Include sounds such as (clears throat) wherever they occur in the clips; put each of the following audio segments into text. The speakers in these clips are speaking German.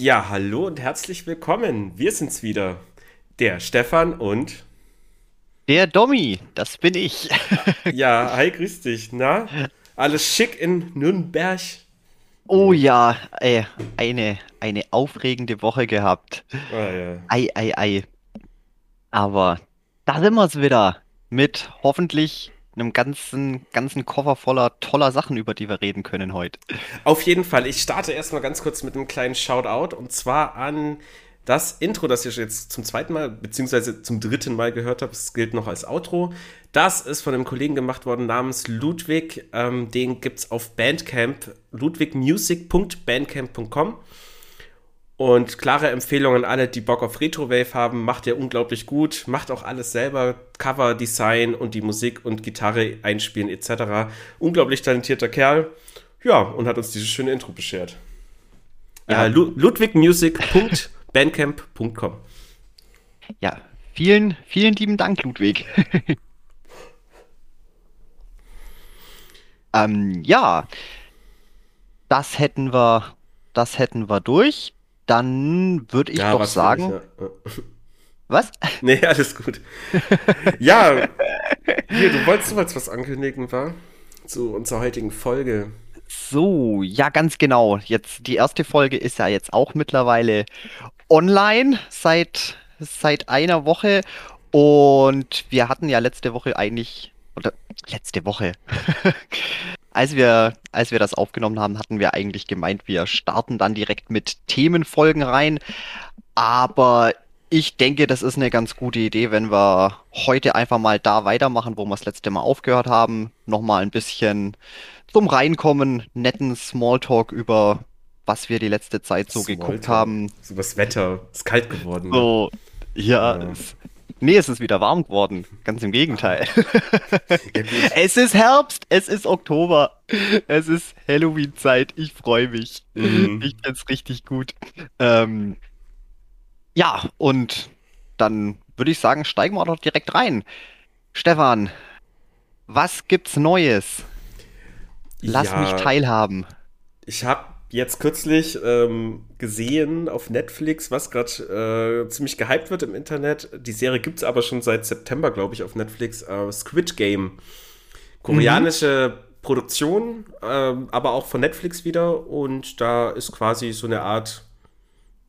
Ja, hallo und herzlich willkommen. Wir sind's wieder. Der Stefan und. Der Dommi, das bin ich. (laughs) ja, hi, grüß dich. Na? Alles schick in Nürnberg? Oh ja, ey, eine, eine aufregende Woche gehabt. Ah, ja. Ei, ei, ei. Aber da sind wir's wieder. Mit hoffentlich einem ganzen, ganzen Koffer voller toller Sachen, über die wir reden können heute. Auf jeden Fall. Ich starte erstmal ganz kurz mit einem kleinen Shoutout und zwar an das Intro, das ihr jetzt zum zweiten Mal, beziehungsweise zum dritten Mal gehört habt, das gilt noch als Outro. Das ist von einem Kollegen gemacht worden namens Ludwig. Ähm, den gibt es auf Bandcamp, ludwigmusic.bandcamp.com. Und klare Empfehlung an alle, die Bock auf Retrowave haben. Macht er unglaublich gut. Macht auch alles selber. Cover, Design und die Musik und Gitarre einspielen etc. Unglaublich talentierter Kerl. Ja, und hat uns dieses schöne Intro beschert. Ja. Äh, ludwigmusic.bandcamp.com Ja, vielen, vielen lieben Dank, Ludwig. ähm, ja, das hätten wir, das hätten wir durch dann würde ich ja, doch sagen. Ich, ja. (laughs) Was? (laughs) Nee, alles gut. ja, hier, du wolltest du was ankündigen, war? Zu unserer heutigen Folge. So, ja, ganz genau. Jetzt, die erste Folge ist ja jetzt auch mittlerweile online seit, seit einer Woche. Und wir hatten ja letzte Woche eigentlich, oder letzte Woche, (laughs) als wir, als wir das aufgenommen haben, hatten wir eigentlich gemeint, wir starten dann direkt mit Themenfolgen rein. Aber ich denke, das ist eine ganz gute Idee, wenn wir heute einfach mal da weitermachen, wo wir das letzte Mal aufgehört haben. Nochmal ein bisschen zum Reinkommen, netten Smalltalk über was wir die letzte Zeit so Smalltalk. geguckt haben. So das Wetter, ist kalt geworden. So, ja, ja. Nee, es ist wieder warm geworden. Ganz im Gegenteil. (laughs) es ist Herbst, es ist Oktober, es ist Halloween-Zeit. Ich freue mich. Mhm. Ich finde es richtig gut. Ähm, ja, und dann würde ich sagen, steigen wir doch direkt rein. Stefan, was gibt's Neues? Lass ja, mich teilhaben. Ich habe jetzt kürzlich ähm, gesehen auf Netflix, was gerade äh, ziemlich gehypt wird im Internet. Die Serie gibt es aber schon seit September, glaube ich, auf Netflix. Äh, Squid Game. Koreanische mhm. Produktion, äh, aber auch von Netflix wieder. Und da ist quasi so eine Art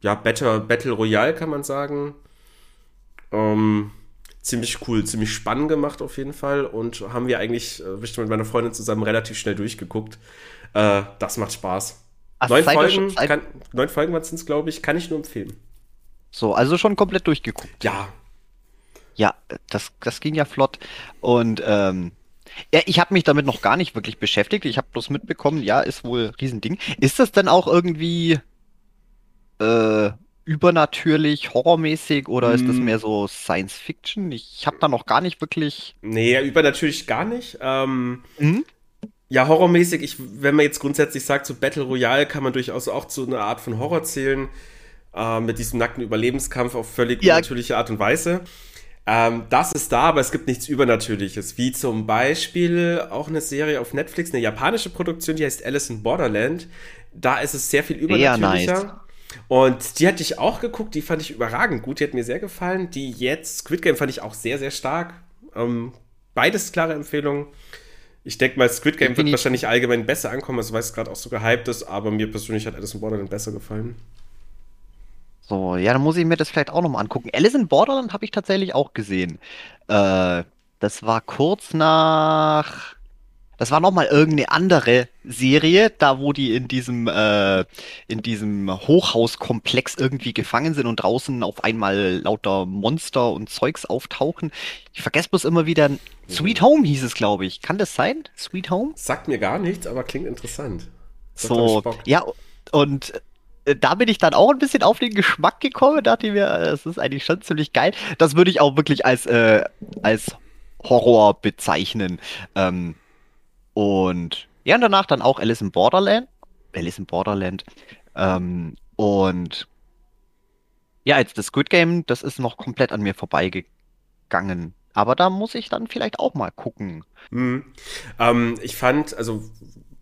ja, Battle, Battle Royale, kann man sagen. Ähm, ziemlich cool, ziemlich spannend gemacht auf jeden Fall. Und haben wir eigentlich, äh, mit meiner Freundin zusammen relativ schnell durchgeguckt. Äh, das macht Spaß. Ach, neun, Folgen, schon, kann, neun Folgen sind es, glaube ich, kann ich nur empfehlen. So, also schon komplett durchgeguckt. Ja. Ja, das, das ging ja flott. Und ähm, ja, ich habe mich damit noch gar nicht wirklich beschäftigt. Ich habe bloß mitbekommen, ja, ist wohl ein Riesending. Ist das denn auch irgendwie äh, übernatürlich, horrormäßig oder ist das hm. mehr so Science Fiction? Ich habe da noch gar nicht wirklich. Nee, übernatürlich gar nicht. Ähm, mhm. Ja, horrormäßig, ich, wenn man jetzt grundsätzlich sagt, so Battle Royale kann man durchaus auch zu einer Art von Horror zählen, äh, mit diesem nackten Überlebenskampf auf völlig ja. natürliche Art und Weise. Ähm, das ist da, aber es gibt nichts Übernatürliches, wie zum Beispiel auch eine Serie auf Netflix, eine japanische Produktion, die heißt Alice in Borderland. Da ist es sehr viel übernatürlicher. Nice. Und die hatte ich auch geguckt, die fand ich überragend gut, die hat mir sehr gefallen. Die jetzt, Squid Game fand ich auch sehr, sehr stark. Ähm, beides klare Empfehlungen. Ich denke mal, Squid Game wird wahrscheinlich allgemein besser ankommen, also weil es gerade auch so gehypt ist, aber mir persönlich hat Alice in Borderland besser gefallen. So, ja, dann muss ich mir das vielleicht auch nochmal angucken. Alice in Borderland habe ich tatsächlich auch gesehen. Äh, das war kurz nach das war nochmal irgendeine andere Serie, da wo die in diesem, äh, in diesem Hochhauskomplex irgendwie gefangen sind und draußen auf einmal lauter Monster und Zeugs auftauchen. Ich vergesse bloß immer wieder. Sweet Home hieß es, glaube ich. Kann das sein? Sweet Home? Sagt mir gar nichts, aber klingt interessant. Das so, ja, und äh, da bin ich dann auch ein bisschen auf den Geschmack gekommen, dachte ich mir, äh, das ist eigentlich schon ziemlich geil. Das würde ich auch wirklich als, äh, als Horror bezeichnen. Ähm, und ja, und danach dann auch Alice in Borderland. Alice in Borderland. Ähm, und ja, jetzt das Squid Game, das ist noch komplett an mir vorbeigegangen. Aber da muss ich dann vielleicht auch mal gucken. Mhm. Ähm, ich fand, also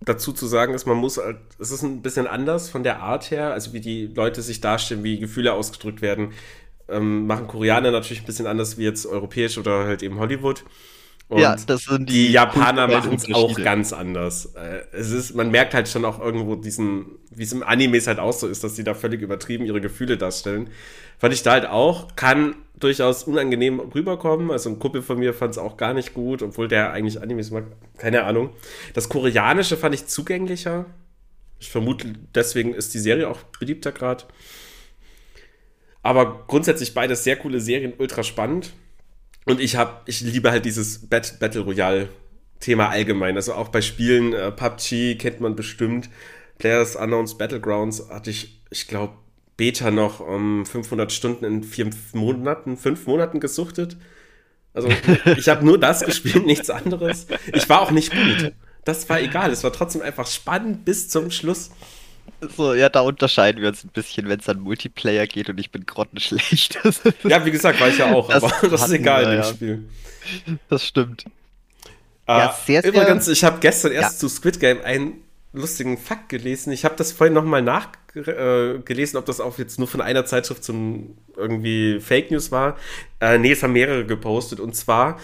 dazu zu sagen ist, man muss, halt, es ist ein bisschen anders von der Art her, also wie die Leute sich darstellen, wie Gefühle ausgedrückt werden, ähm, machen Koreaner natürlich ein bisschen anders wie jetzt europäisch oder halt eben Hollywood. Und ja, das sind die, die Japaner machen es auch ganz anders. Äh, es ist, man merkt halt schon auch irgendwo diesen, wie es im Animes halt auch so ist, dass die da völlig übertrieben ihre Gefühle darstellen. Fand ich da halt auch, kann durchaus unangenehm rüberkommen. Also ein Kumpel von mir fand es auch gar nicht gut, obwohl der eigentlich Animes mag. Keine Ahnung. Das Koreanische fand ich zugänglicher. Ich vermute, deswegen ist die Serie auch beliebter gerade. Aber grundsätzlich beides sehr coole Serien, ultra spannend. Und ich habe, ich liebe halt dieses Bat Battle Royale Thema allgemein. Also auch bei Spielen, äh, PUBG kennt man bestimmt. Players Unknowns Battlegrounds hatte ich, ich glaube, Beta noch um 500 Stunden in vier Monaten, fünf Monaten gesuchtet. Also ich habe nur das gespielt, (laughs) nichts anderes. Ich war auch nicht gut. Das war egal. Es war trotzdem einfach spannend bis zum Schluss. So, ja, da unterscheiden wir uns ein bisschen, wenn es an Multiplayer geht und ich bin grottenschlecht. (laughs) ja, wie gesagt, war ich ja auch, das aber (laughs) das ist egal wir, in dem ja. Spiel. Das stimmt. Uh, ja, sehr, sehr, übrigens, ich habe gestern erst ja. zu Squid Game einen lustigen Fakt gelesen. Ich habe das vorhin nochmal nachgelesen, äh, ob das auch jetzt nur von einer Zeitschrift zum irgendwie Fake News war. Äh, nee, es haben mehrere gepostet. Und zwar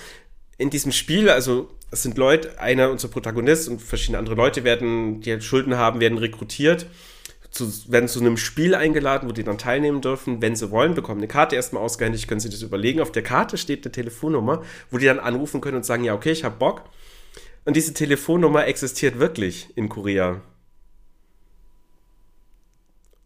in diesem Spiel, also es sind Leute, einer unser Protagonist und verschiedene andere Leute werden, die halt Schulden haben, werden rekrutiert, zu, werden zu einem Spiel eingeladen, wo die dann teilnehmen dürfen, wenn sie wollen, bekommen eine Karte erstmal ausgehändigt, können sie das überlegen. Auf der Karte steht eine Telefonnummer, wo die dann anrufen können und sagen, ja, okay, ich habe Bock. Und diese Telefonnummer existiert wirklich in Korea.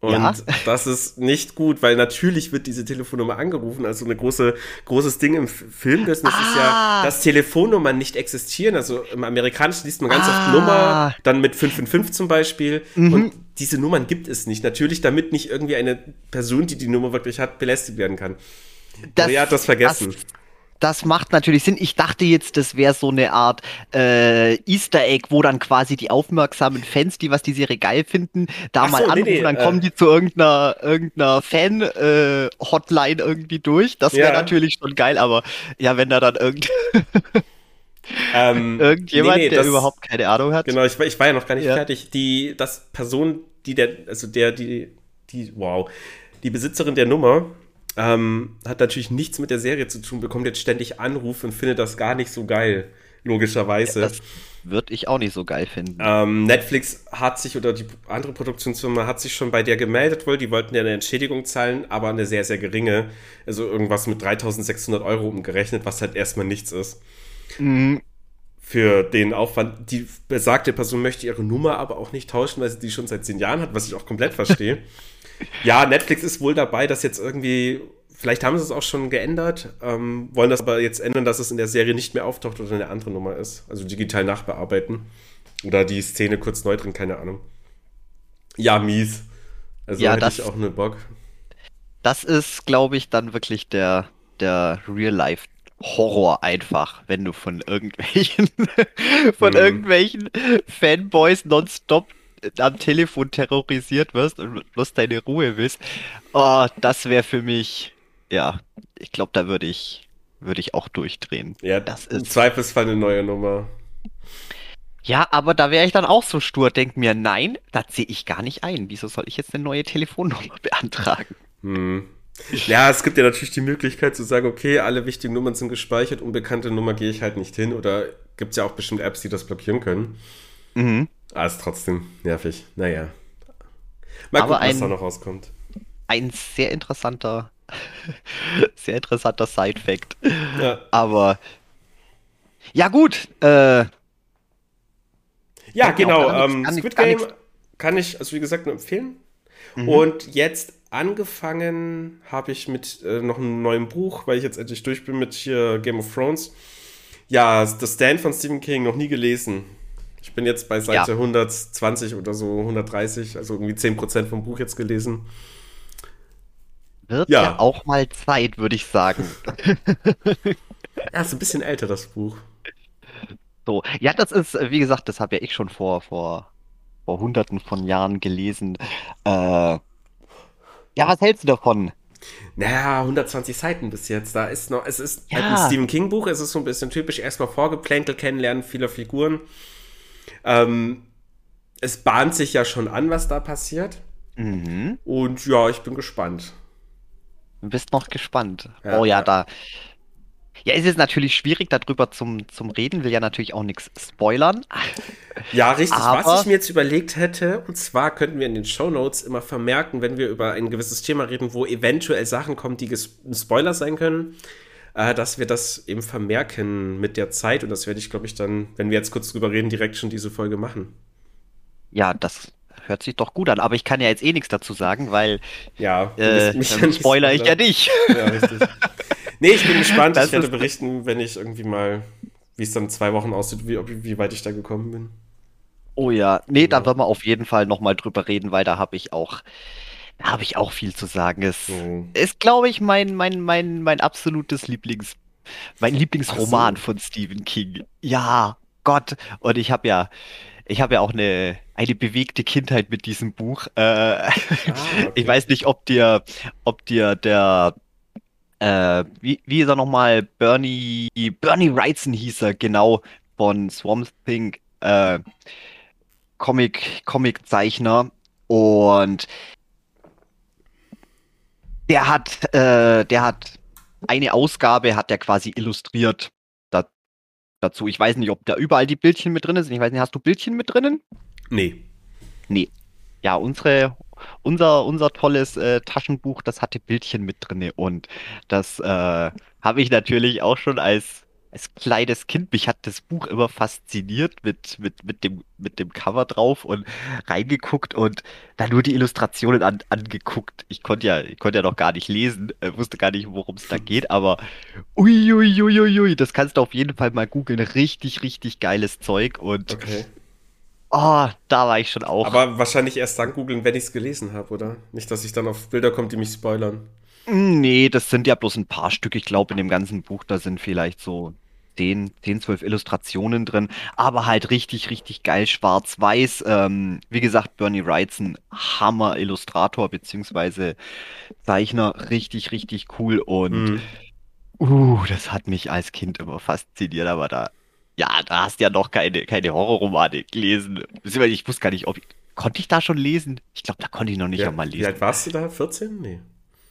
Und ja. das ist nicht gut, weil natürlich wird diese Telefonnummer angerufen. Also ein große, großes Ding im Filmbusiness ah. ist ja, ah. dass Telefonnummern nicht existieren. Also im Amerikanischen liest man ganz ah. oft Nummer, dann mit 555 zum Beispiel. Mhm. Und diese Nummern gibt es nicht. Natürlich, damit nicht irgendwie eine Person, die die Nummer wirklich hat, belästigt werden kann. Das, Korea hat das vergessen. Das, das macht natürlich Sinn. Ich dachte jetzt, das wäre so eine Art äh, Easter Egg, wo dann quasi die aufmerksamen Fans, die was die Serie geil finden, da Ach mal so, anrufen, nee, nee, dann äh, kommen die zu irgendeiner, irgendeiner Fan-Hotline äh, irgendwie durch. Das wäre ja. natürlich schon geil, aber ja, wenn da dann irgend (laughs) ähm, (laughs) irgendjemand, nee, der das, überhaupt keine Ahnung hat. Genau, ich, ich war ja noch gar nicht ja. fertig. Die, das Person, die der, also der, die, die, wow, die Besitzerin der Nummer, ähm, hat natürlich nichts mit der Serie zu tun, bekommt jetzt ständig Anrufe und findet das gar nicht so geil, logischerweise. Ja, das würde ich auch nicht so geil finden. Ähm, Netflix hat sich, oder die andere Produktionsfirma hat sich schon bei der gemeldet wohl, die wollten ja eine Entschädigung zahlen, aber eine sehr, sehr geringe, also irgendwas mit 3600 Euro umgerechnet, was halt erstmal nichts ist. Mhm für den Aufwand. Die besagte Person möchte ihre Nummer aber auch nicht tauschen, weil sie die schon seit zehn Jahren hat, was ich auch komplett verstehe. (laughs) ja, Netflix ist wohl dabei, dass jetzt irgendwie, vielleicht haben sie es auch schon geändert, ähm, wollen das aber jetzt ändern, dass es in der Serie nicht mehr auftaucht oder eine andere Nummer ist. Also digital nachbearbeiten. Oder die Szene kurz neu drin, keine Ahnung. Ja, mies. Also ja, hätte das, ich auch eine Bock. Das ist, glaube ich, dann wirklich der, der Real-Life Horror einfach, wenn du von irgendwelchen (laughs) von mhm. irgendwelchen Fanboys nonstop am Telefon terrorisiert wirst und bloß deine Ruhe willst. Oh, das wäre für mich, ja, ich glaube, da würde ich, würde ich auch durchdrehen. Ja, das ist. Im Zweifelsfall eine neue Nummer. Ja, aber da wäre ich dann auch so stur, denk mir, nein, das sehe ich gar nicht ein. Wieso soll ich jetzt eine neue Telefonnummer (laughs) beantragen? Hm. Ja, es gibt ja natürlich die Möglichkeit zu sagen, okay, alle wichtigen Nummern sind gespeichert, unbekannte Nummer gehe ich halt nicht hin. Oder gibt es ja auch bestimmt Apps, die das blockieren können. Mhm. Ah, ist trotzdem nervig. Naja. Mal gucken, was da noch rauskommt. Ein sehr interessanter, (laughs) sehr interessanter Side-Fact. Ja. Aber ja, gut. Äh, ja, genau. Ähm, Squid Game kann ich, also wie gesagt, nur empfehlen. Mhm. Und jetzt angefangen habe ich mit äh, noch einem neuen Buch, weil ich jetzt endlich durch bin mit hier Game of Thrones. Ja, das Stand von Stephen King noch nie gelesen. Ich bin jetzt bei Seite ja. 120 oder so, 130, also irgendwie 10% vom Buch jetzt gelesen. Wird ja, ja auch mal Zeit, würde ich sagen. (laughs) ja, ist ein bisschen älter, das Buch. So, ja, das ist, wie gesagt, das habe ja ich schon vor, vor, vor hunderten von Jahren gelesen. Äh, ja, was hältst du davon? Naja, 120 Seiten bis jetzt. Da ist noch, es ist ja. ein Stephen King Buch, es ist so ein bisschen typisch, erstmal Vorgeplänkel kennenlernen vieler Figuren. Ähm, es bahnt sich ja schon an, was da passiert. Mhm. Und ja, ich bin gespannt. Du bist noch gespannt. Ja, oh ja, ja, da. Ja, es ist natürlich schwierig, darüber zum, zum Reden, will ja natürlich auch nichts spoilern. Ja, richtig. Aber Was ich mir jetzt überlegt hätte, und zwar könnten wir in den Show Notes immer vermerken, wenn wir über ein gewisses Thema reden, wo eventuell Sachen kommen, die Spoiler sein können, äh, dass wir das eben vermerken mit der Zeit. Und das werde ich, glaube ich, dann, wenn wir jetzt kurz drüber reden, direkt schon diese Folge machen. Ja, das hört sich doch gut an. Aber ich kann ja jetzt eh nichts dazu sagen, weil ja, äh, dann spoiler ich ja nicht. Ja, richtig. Nee, ich bin (laughs) gespannt. Das ich werde berichten, wenn ich irgendwie mal, wie es dann zwei Wochen aussieht, wie, wie weit ich da gekommen bin. Oh ja, nee, ja. da werden wir auf jeden Fall nochmal drüber reden, weil da habe ich auch, habe ich auch viel zu sagen. Es mhm. ist, glaube ich, mein, mein, mein, mein absolutes Lieblings, mein Lieblingsroman so. von Stephen King. Ja, Gott. Und ich habe ja, ich habe ja auch eine, eine bewegte Kindheit mit diesem Buch. Äh, ah, (laughs) okay. Ich weiß nicht, ob dir, ob dir der äh, wie, wie ist er nochmal? Bernie, Bernie Wrightson hieß er, genau, von Swamp Thing, äh, Comic, Comic-Zeichner. Und der hat, äh, der hat eine Ausgabe, hat der quasi illustriert da, dazu. Ich weiß nicht, ob da überall die Bildchen mit drin sind. Ich weiß nicht, hast du Bildchen mit drinnen? Nee. Nee. Ja, unsere, unser, unser tolles äh, Taschenbuch, das hatte Bildchen mit drin und das äh, habe ich natürlich auch schon als, als kleines Kind, mich hat das Buch immer fasziniert mit, mit, mit, dem, mit dem Cover drauf und reingeguckt und dann nur die Illustrationen an, angeguckt. Ich konnte ja, ich konnte ja noch gar nicht lesen, äh, wusste gar nicht, worum es da geht, aber uiuiuiui, ui, ui, das kannst du auf jeden Fall mal googeln. Richtig, richtig geiles Zeug und okay. Oh, da war ich schon auch. Aber wahrscheinlich erst dann googeln, wenn ich es gelesen habe, oder? Nicht, dass ich dann auf Bilder komme, die mich spoilern. Nee, das sind ja bloß ein paar Stück. Ich glaube, in dem ganzen Buch, da sind vielleicht so 10, 10 12 Illustrationen drin. Aber halt richtig, richtig geil schwarz-weiß. Ähm, wie gesagt, Bernie Wrights ein Hammer-Illustrator bzw. Zeichner. Richtig, richtig cool. Und mhm. uh, das hat mich als Kind immer fasziniert. Aber da ja, da hast du ja noch keine, keine Horrorromane gelesen. Ich wusste gar nicht, ob ich, konnte ich da schon lesen? Ich glaube, da konnte ich noch nicht ja, einmal lesen. Wie alt warst du da? 14? Nee.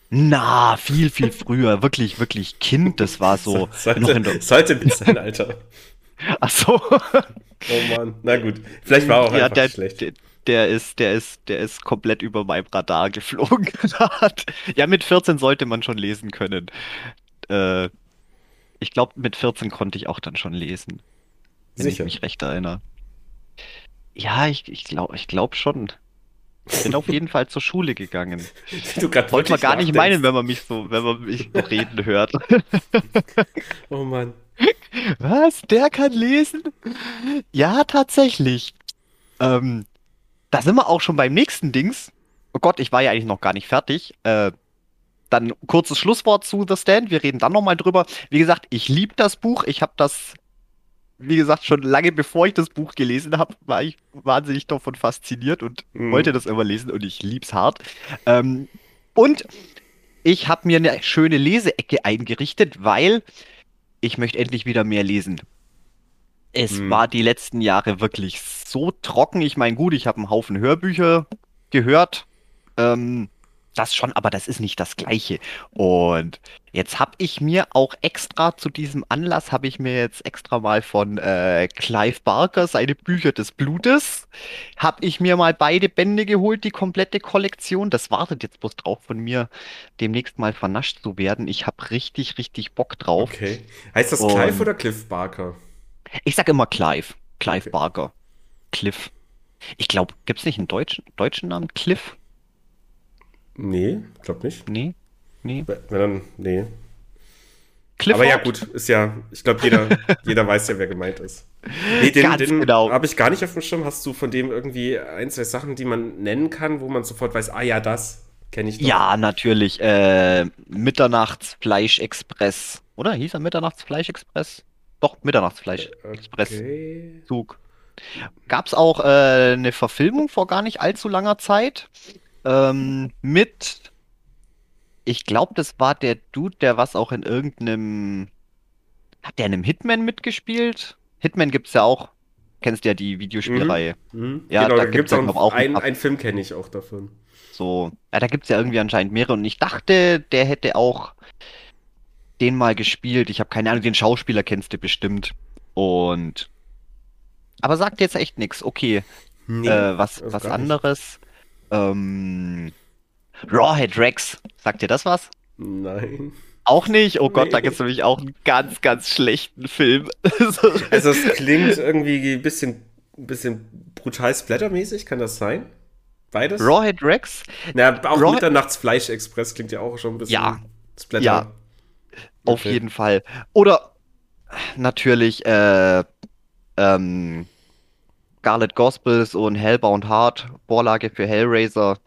Na, viel, viel früher. wirklich, wirklich Kind. Das war so. (laughs) Sollte, noch in der... (laughs) sollte nicht sein, Alter. (laughs) Ach so. oh Mann. Na gut. Vielleicht war auch ja, einfach der, schlecht. Der, der ist, der ist, der ist komplett über mein Radar geflogen. ja, mit 14 sollte man schon lesen können. Äh, ich glaube, mit 14 konnte ich auch dann schon lesen wenn Sicher. ich mich recht erinnere. Ja, ich, ich glaube ich glaub schon. Ich bin auf jeden Fall zur Schule gegangen. (laughs) Du Wollte man gar nicht meinen, wenn man mich so, wenn man mich so reden hört. (laughs) oh Mann. Was? Der kann lesen? Ja, tatsächlich. Ähm, da sind wir auch schon beim nächsten Dings. Oh Gott, ich war ja eigentlich noch gar nicht fertig. Äh, dann kurzes Schlusswort zu The Stand. Wir reden dann nochmal drüber. Wie gesagt, ich liebe das Buch. Ich habe das wie gesagt, schon lange bevor ich das Buch gelesen habe, war ich wahnsinnig davon fasziniert und mhm. wollte das immer lesen und ich lieb's hart. Ähm, und ich habe mir eine schöne Leseecke eingerichtet, weil ich möchte endlich wieder mehr lesen. Es mhm. war die letzten Jahre wirklich so trocken. Ich meine, gut, ich habe einen Haufen Hörbücher gehört. Ähm, das schon, aber das ist nicht das Gleiche. Und jetzt habe ich mir auch extra zu diesem Anlass, habe ich mir jetzt extra mal von äh, Clive Barker seine Bücher des Blutes, habe ich mir mal beide Bände geholt, die komplette Kollektion. Das wartet jetzt bloß drauf von mir, demnächst mal vernascht zu werden. Ich habe richtig, richtig Bock drauf. Okay. Heißt das Clive Und, oder Cliff Barker? Ich sage immer Clive. Clive okay. Barker. Cliff. Ich glaube, gibt es nicht einen deutschen, deutschen Namen? Cliff? Nee, glaub nicht. Nee, nee. Wenn dann, nee. Clifford? Aber ja, gut, ist ja, ich glaube, jeder, (laughs) jeder weiß ja, wer gemeint ist. Nee, den, Ganz den genau. habe ich gar nicht auf dem Schirm. Hast du von dem irgendwie ein, zwei Sachen, die man nennen kann, wo man sofort weiß, ah ja, das kenne ich doch. Ja, natürlich. Äh, Mitternachtsfleischexpress. Oder hieß er Mitternachtsfleischexpress? Doch, Mitternachtsfleischexpress. Okay. Zug. Gab es auch äh, eine Verfilmung vor gar nicht allzu langer Zeit ähm, mit, ich glaube, das war der Dude, der was auch in irgendeinem, hat der in einem Hitman mitgespielt? Hitman gibt es ja auch. Kennst ja die Videospielreihe. Mhm. Mhm. Ja, genau, da da gibt's gibt es ja, auch, auch einen, ein- einen Film, kenne ich auch davon. So, ja, da gibt es ja irgendwie anscheinend mehrere und ich dachte, der hätte auch den mal gespielt. Ich habe keine Ahnung, den Schauspieler kennst du bestimmt. Und aber sagt jetzt echt nichts. Okay, Nee, äh, was, was anderes. Ähm, Rawhead Rex, sagt dir das was? Nein. Auch nicht? Oh Gott, da Nee. gibt es nämlich auch einen ganz, ganz schlechten Film. So- (laughs) Also es klingt irgendwie ein bisschen, ein bisschen brutal splattermäßig, kann das sein? Beides? Rawhead Rex? Na, auch Raw- Mitternachtsfleisch-Express klingt ja auch schon ein bisschen Ja. Splatter. Ja. Auf Okay. jeden Fall. Oder natürlich äh, ähm, Scarlet Gospels und Hellbound Heart, Vorlage für Hellraiser.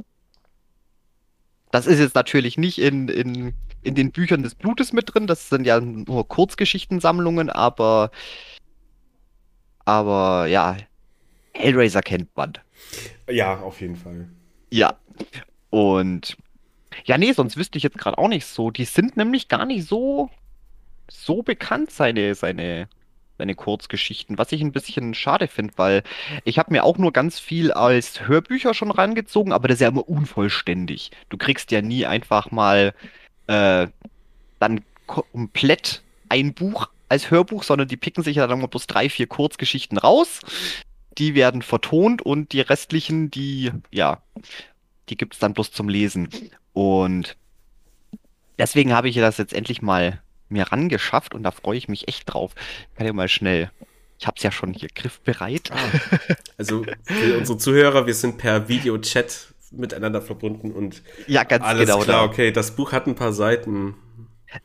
Das ist jetzt natürlich nicht in, in, in den Büchern des Blutes mit drin, das sind ja nur Kurzgeschichtensammlungen, aber, aber ja, Hellraiser kennt man. Ja, auf jeden Fall. Ja. Und ja, nee, sonst wüsste ich jetzt gerade auch nicht so. Die sind nämlich gar nicht so, so bekannt, seine, seine, seine Kurzgeschichten, was ich ein bisschen schade finde, weil ich habe mir auch nur ganz viel als Hörbücher schon rangezogen, aber das ist ja immer unvollständig. Du kriegst ja nie einfach mal äh, dann komplett ein Buch als Hörbuch, sondern die picken sich ja dann mal bloß drei, vier Kurzgeschichten raus. Die werden vertont und die restlichen, die, ja, die gibt es dann bloß zum Lesen. Und deswegen habe ich das jetzt endlich mal mir rangeschafft und da freue ich mich echt drauf. Ich kann ja mal schnell. Ich habe es ja schon hier griffbereit. Also für unsere Zuhörer, wir sind per Videochat miteinander verbunden und Ja, ganz alles genau. klar, da. okay, das Buch hat ein paar Seiten.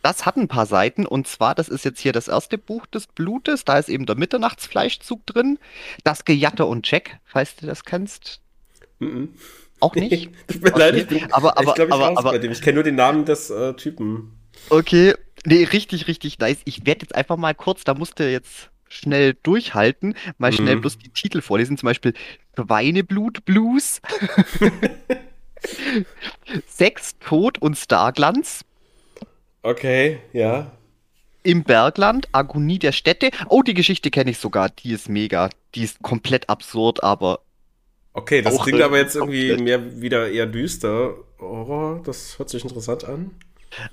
Das hat ein paar Seiten und zwar, das ist jetzt hier das erste Buch des Blutes. Da ist eben der Mitternachtsfleischzug drin. Das Gejatte und Jack, falls du das kennst. Mhm. Auch nicht? (laughs) Tut mir leid, ich bin, Aber- aber- ich glaube, ich aber- aber- bei dem. Ich kenne nur den Namen des äh, Typen. Okay, nee, richtig, richtig nice. Ich werde jetzt einfach mal kurz, da musst du jetzt schnell durchhalten, mal schnell Mhm. bloß die Titel vorlesen. Zum Beispiel Schweineblut Blues, (laughs) Sex, Tod und Starglanz, Okay, ja. im Bergland, Agonie der Städte. Oh, die Geschichte kenne ich sogar, die ist mega. Die ist komplett absurd, aber Okay, das klingt aber jetzt komplett. irgendwie mehr wieder eher düster. Horror, das hört sich interessant an.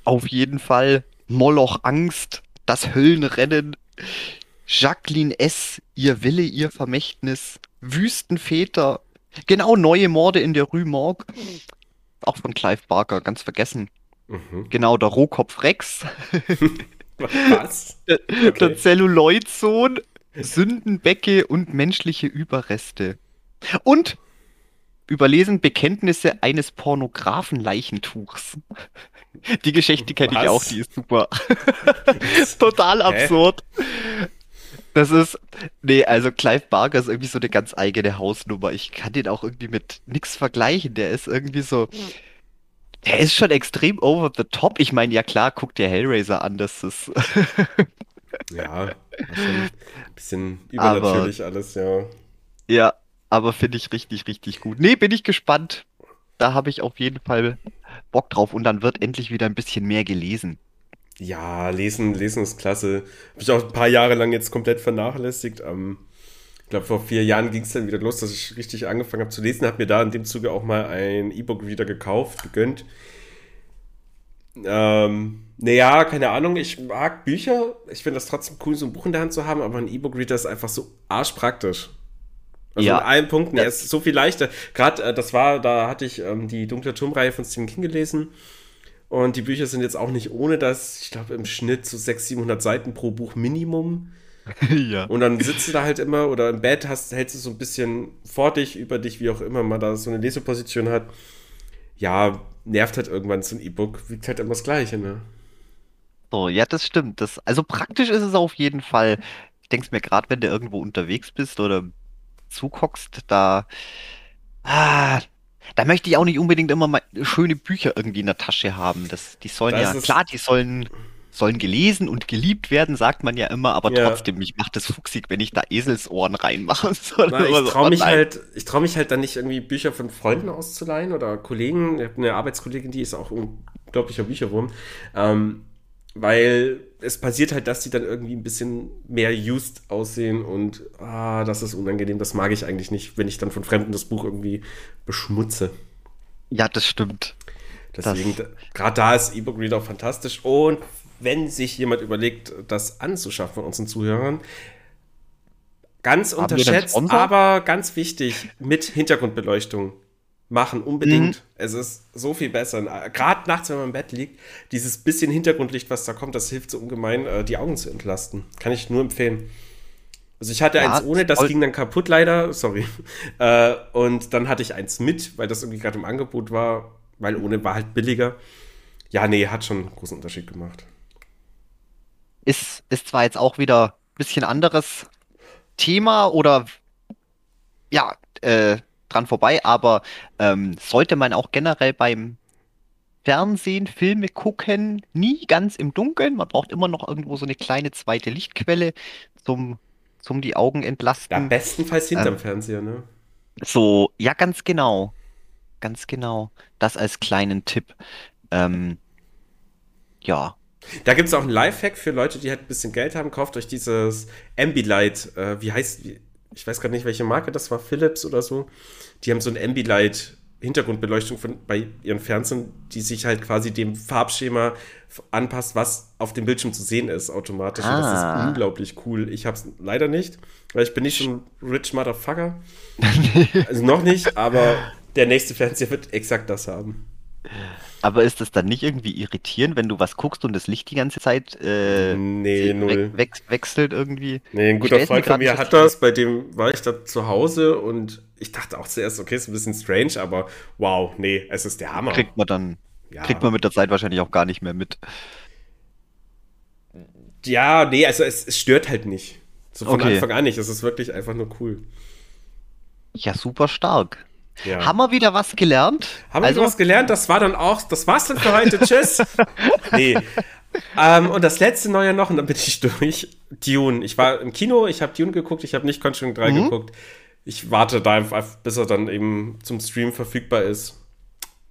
auf jeden Fall Moloch Angst, das Höllenrennen, Jacqueline S., ihr Wille, ihr Vermächtnis, Wüstenväter, genau, neue Morde in der Rue Morgue, auch von Clive Barker, ganz vergessen. Mhm. Genau, der Rohkopf Rex, Was? (laughs) der Okay. Zelluloidsohn, Sündenbecke und menschliche Überreste. Und überlesen Bekenntnisse eines Pornografen-Leichentuchs. Die Geschichte kenne ich auch, die ist super. (laughs) Total absurd. Das ist, nee, also Clive Barker ist irgendwie so eine ganz eigene Hausnummer. Ich kann den auch irgendwie mit nix vergleichen. Der ist irgendwie so, der ist schon extrem over the top. Ich meine, ja klar, guck dir Hellraiser an, das ist, (laughs) Ja, ein bisschen übernatürlich alles, ja. ja, aber finde ich richtig, richtig gut. Nee, bin ich gespannt. Da habe ich auf jeden Fall Bock drauf und dann wird endlich wieder ein bisschen mehr gelesen. Ja, lesen, lesen ist klasse. Habe ich auch ein paar Jahre lang jetzt komplett vernachlässigt. Ähm, ich glaube, vor vier Jahren ging es dann wieder los, dass ich richtig angefangen habe zu lesen. Habe mir da in dem Zuge auch mal ein E-Book-Reader gekauft, gegönnt. Ähm, naja, keine Ahnung, ich mag Bücher. Ich finde das trotzdem cool, so ein Buch in der Hand zu haben, aber ein E-Book-Reader ist einfach so arschpraktisch. Also Ja. in allen Punkten, er ist so viel leichter. Gerade, äh, das war, da hatte ich ähm, die Dunkle Turmreihe von Stephen King gelesen. Und die Bücher sind jetzt auch nicht ohne das, ich glaube im Schnitt so 600, 700 Seiten pro Buch Minimum. (laughs) ja. Und dann sitzt du da halt immer oder im Bett hast, hältst du so ein bisschen vor dich, über dich, wie auch immer man da so eine Leseposition hat. Ja, nervt halt irgendwann so ein E-Book, wiegt halt immer das Gleiche, ne? So, ja, das stimmt. Das, also praktisch ist es auf jeden Fall. Ich denke mir gerade, wenn du irgendwo unterwegs bist oder zuguckst, da, ah, da möchte ich auch nicht unbedingt immer mal schöne Bücher irgendwie in der Tasche haben. Das, die sollen Das ja, klar, die sollen, sollen gelesen und geliebt werden, sagt man ja immer, aber Ja. trotzdem, mich macht das fuchsig, wenn ich da Eselsohren reinmache. (laughs) so. Na, ich so, traue mich halt, ich traue mich halt dann nicht irgendwie Bücher von Freunden auszuleihen oder Kollegen. Ich habe eine Arbeitskollegin, die ist auch ein unglaublicher Bücherwurm. Ähm, weil es passiert halt, dass die dann irgendwie ein bisschen mehr used aussehen und ah, das ist unangenehm, das mag ich eigentlich nicht, wenn ich dann von Fremden das Buch irgendwie beschmutze. Ja, das stimmt. Deswegen, gerade da ist E-Book Reader fantastisch und wenn sich jemand überlegt, das anzuschaffen von unseren Zuhörern, ganz Haben unterschätzt, aber ganz wichtig, mit Hintergrundbeleuchtung machen, unbedingt. Mhm. Es ist so viel besser. Gerade nachts, wenn man im Bett liegt, dieses bisschen Hintergrundlicht, was da kommt, das hilft so ungemein, äh, die Augen zu entlasten. Kann ich nur empfehlen. Also ich hatte ja, eins ohne, das ging dann kaputt leider, sorry. (laughs) Äh, und dann hatte ich eins mit, weil das irgendwie gerade im Angebot war, weil ohne war halt billiger. Ja, nee, hat schon einen großen Unterschied gemacht. Ist, ist zwar jetzt auch wieder ein bisschen anderes Thema oder ja, äh, dran vorbei, aber ähm, sollte man auch generell beim Fernsehen, Filme gucken, nie ganz im Dunkeln. Man braucht immer noch irgendwo so eine kleine zweite Lichtquelle zum, zum die Augen entlasten. Ja, bestenfalls hinterm ähm, Fernseher, ne? So, ja, ganz genau. Ganz genau. Das als kleinen Tipp. Ähm, ja. Da gibt es auch einen Lifehack für Leute, die halt ein bisschen Geld haben. Kauft euch dieses Ambilight, äh, wie heißt, wie, ich weiß gerade nicht, welche Marke das war, Philips oder so. Die haben so ein Ambilight Hintergrundbeleuchtung von, bei ihren Fernsehen, die sich halt quasi dem Farbschema anpasst, was auf dem Bildschirm zu sehen ist, automatisch. Ah. Und das ist ah. unglaublich cool. Ich habe es leider nicht, weil ich bin nicht so ein Rich Motherfucker. (laughs) also noch nicht, aber der nächste Fernseher wird exakt das haben. Aber ist das dann nicht irgendwie irritierend, wenn du was guckst und das Licht die ganze Zeit äh, nee, null. We wechselt irgendwie? Nee, ein guter Freund von mir hat das, bei dem war ich da zu Hause und ich dachte auch zuerst, okay, ist ein bisschen strange, aber wow, nee, es ist der Hammer. Kriegt man dann, ja. kriegt man mit der Zeit wahrscheinlich auch gar nicht mehr mit. Ja, nee, also es, es stört halt nicht. So von okay. Anfang an nicht, es ist wirklich einfach nur cool. Ja, super stark. Ja. Haben wir wieder was gelernt? Haben also, wir was gelernt? Das war dann auch, das war's dann für heute. (laughs) Tschüss. nee. Ähm, und das letzte neue noch, und dann bin ich (laughs) durch. Dune. Ich war im Kino, ich habe Dune geguckt, ich habe nicht Conjuring 3 mhm. geguckt. Ich warte da einfach, bis er dann eben zum Stream verfügbar ist.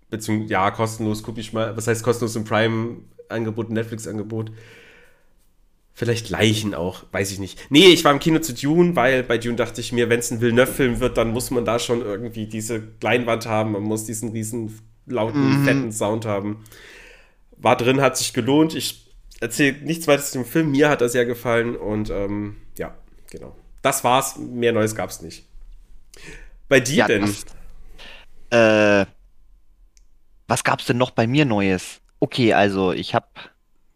Beziehungsweise, ja, kostenlos gucke ich mal. Was heißt kostenlos im Prime-Angebot, Netflix-Angebot? Vielleicht Leichen auch, weiß ich nicht. Nee, ich war im Kino zu Dune, weil bei Dune dachte ich mir, wenn es ein Villeneuve-Film wird, dann muss man da schon irgendwie diese Leinwand haben, man muss diesen riesen lauten, mhm. fetten Sound haben. War drin, hat sich gelohnt. Ich erzähle nichts weiter zu dem Film. Mir hat er sehr gefallen und ähm, ja, genau. Das war's. Mehr Neues gab's nicht. Bei dir ja, denn? Das, äh, was gab's denn noch bei mir Neues? Okay, also ich habe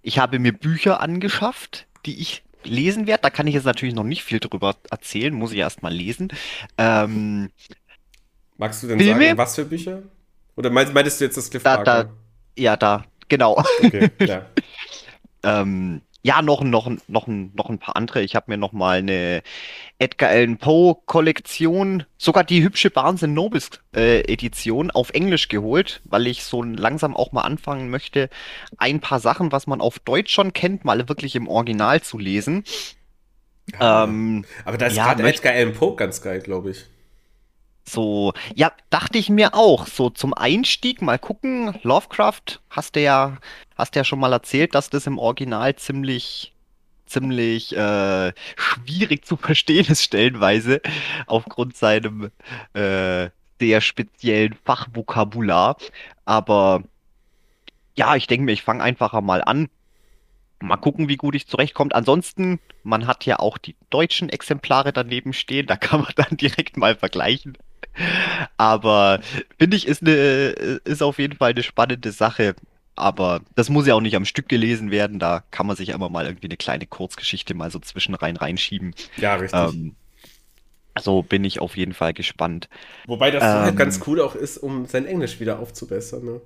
ich habe mir Bücher angeschafft, die ich lesen werde. Da kann ich jetzt natürlich noch nicht viel drüber erzählen, muss ich erst mal lesen. Ähm, Magst du denn Filme? sagen, was für Bücher? Oder meintest du jetzt das Cliff da, da, Ja, da, genau. Okay, ja. (laughs) ähm, ja, noch, noch, noch, noch ein paar andere. Ich habe mir noch mal eine Edgar Allan Poe Kollektion, sogar die hübsche Barnes Nobles äh, Edition auf Englisch geholt, weil ich so langsam auch mal anfangen möchte, ein paar Sachen, was man auf Deutsch schon kennt, mal wirklich im Original zu lesen. Ja, ähm, aber da ist ja, gerade Edgar Allan Poe ganz geil, glaube ich. So, ja, dachte ich mir auch. So zum Einstieg mal gucken. Lovecraft, hast du ja, hast ja schon mal erzählt, dass das im Original ziemlich, ziemlich äh, schwierig zu verstehen ist, stellenweise, aufgrund seinem äh, sehr speziellen Fachvokabular. Aber ja, ich denke mir, ich fange einfach mal an. Mal gucken, wie gut ich zurechtkomme. Ansonsten, man hat ja auch die deutschen Exemplare daneben stehen, da kann man dann (laughs) direkt mal vergleichen. Aber finde ich, ist, eine, ist auf jeden Fall eine spannende Sache. Aber das muss ja auch nicht am Stück gelesen werden. Da kann man sich immer mal irgendwie eine kleine Kurzgeschichte mal so zwischenrein reinschieben. Ja, richtig. Ähm, so bin ich auf jeden Fall gespannt. Wobei das ähm, halt ganz cool auch ist, um sein Englisch wieder aufzubessern. Ne?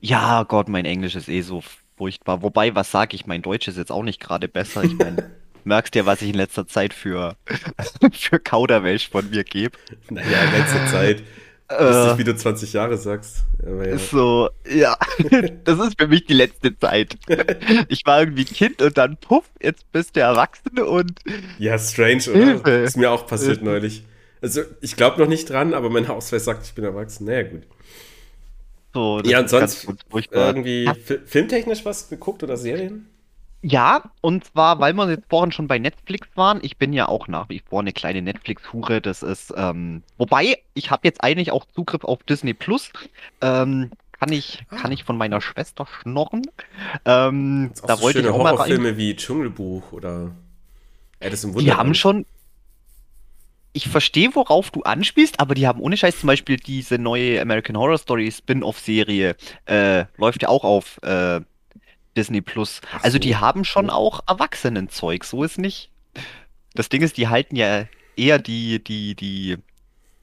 Ja, Gott, mein Englisch ist eh so furchtbar. Wobei, was sage ich, mein Deutsch ist jetzt auch nicht gerade besser. Ich meine, (laughs) merkst ja, was ich in letzter Zeit für, (laughs) für Kauderwelsch von mir gebe. Naja, in letzter Zeit. Äh, wie du 20 Jahre sagst. Ja. So, ja, (laughs) das ist für mich die letzte Zeit. Ich war irgendwie Kind und dann puff, jetzt bist du erwachsen und. Ja, strange, oder? Hilfe. Ist mir auch passiert neulich. Also, ich glaube noch nicht dran, aber mein Ausweis sagt, ich bin erwachsen. Naja, gut. So, ja, und sonst irgendwie filmtechnisch was geguckt oder Serien? Ja, und zwar, weil wir jetzt vorhin schon bei Netflix waren. Ich bin ja auch nach wie vor eine kleine Netflix-Hure. Das ist, ähm, wobei, ich habe jetzt eigentlich auch Zugriff auf Disney Plus. Ähm, kann ich, Ah. kann ich von meiner Schwester schnorren. Ähm, da so wollte ich auch mal. Horrorfilme wie Dschungelbuch oder Alice im Die Wunderland. haben schon. Ich verstehe, worauf du anspielst, aber die haben ohne Scheiß zum Beispiel diese neue American Horror Story Spin-off-Serie, äh, läuft ja auch auf äh, Disney Plus. Ach Also so. die haben schon auch Erwachsenenzeug, so ist nicht. Das Ding ist, die halten ja eher die, die, die,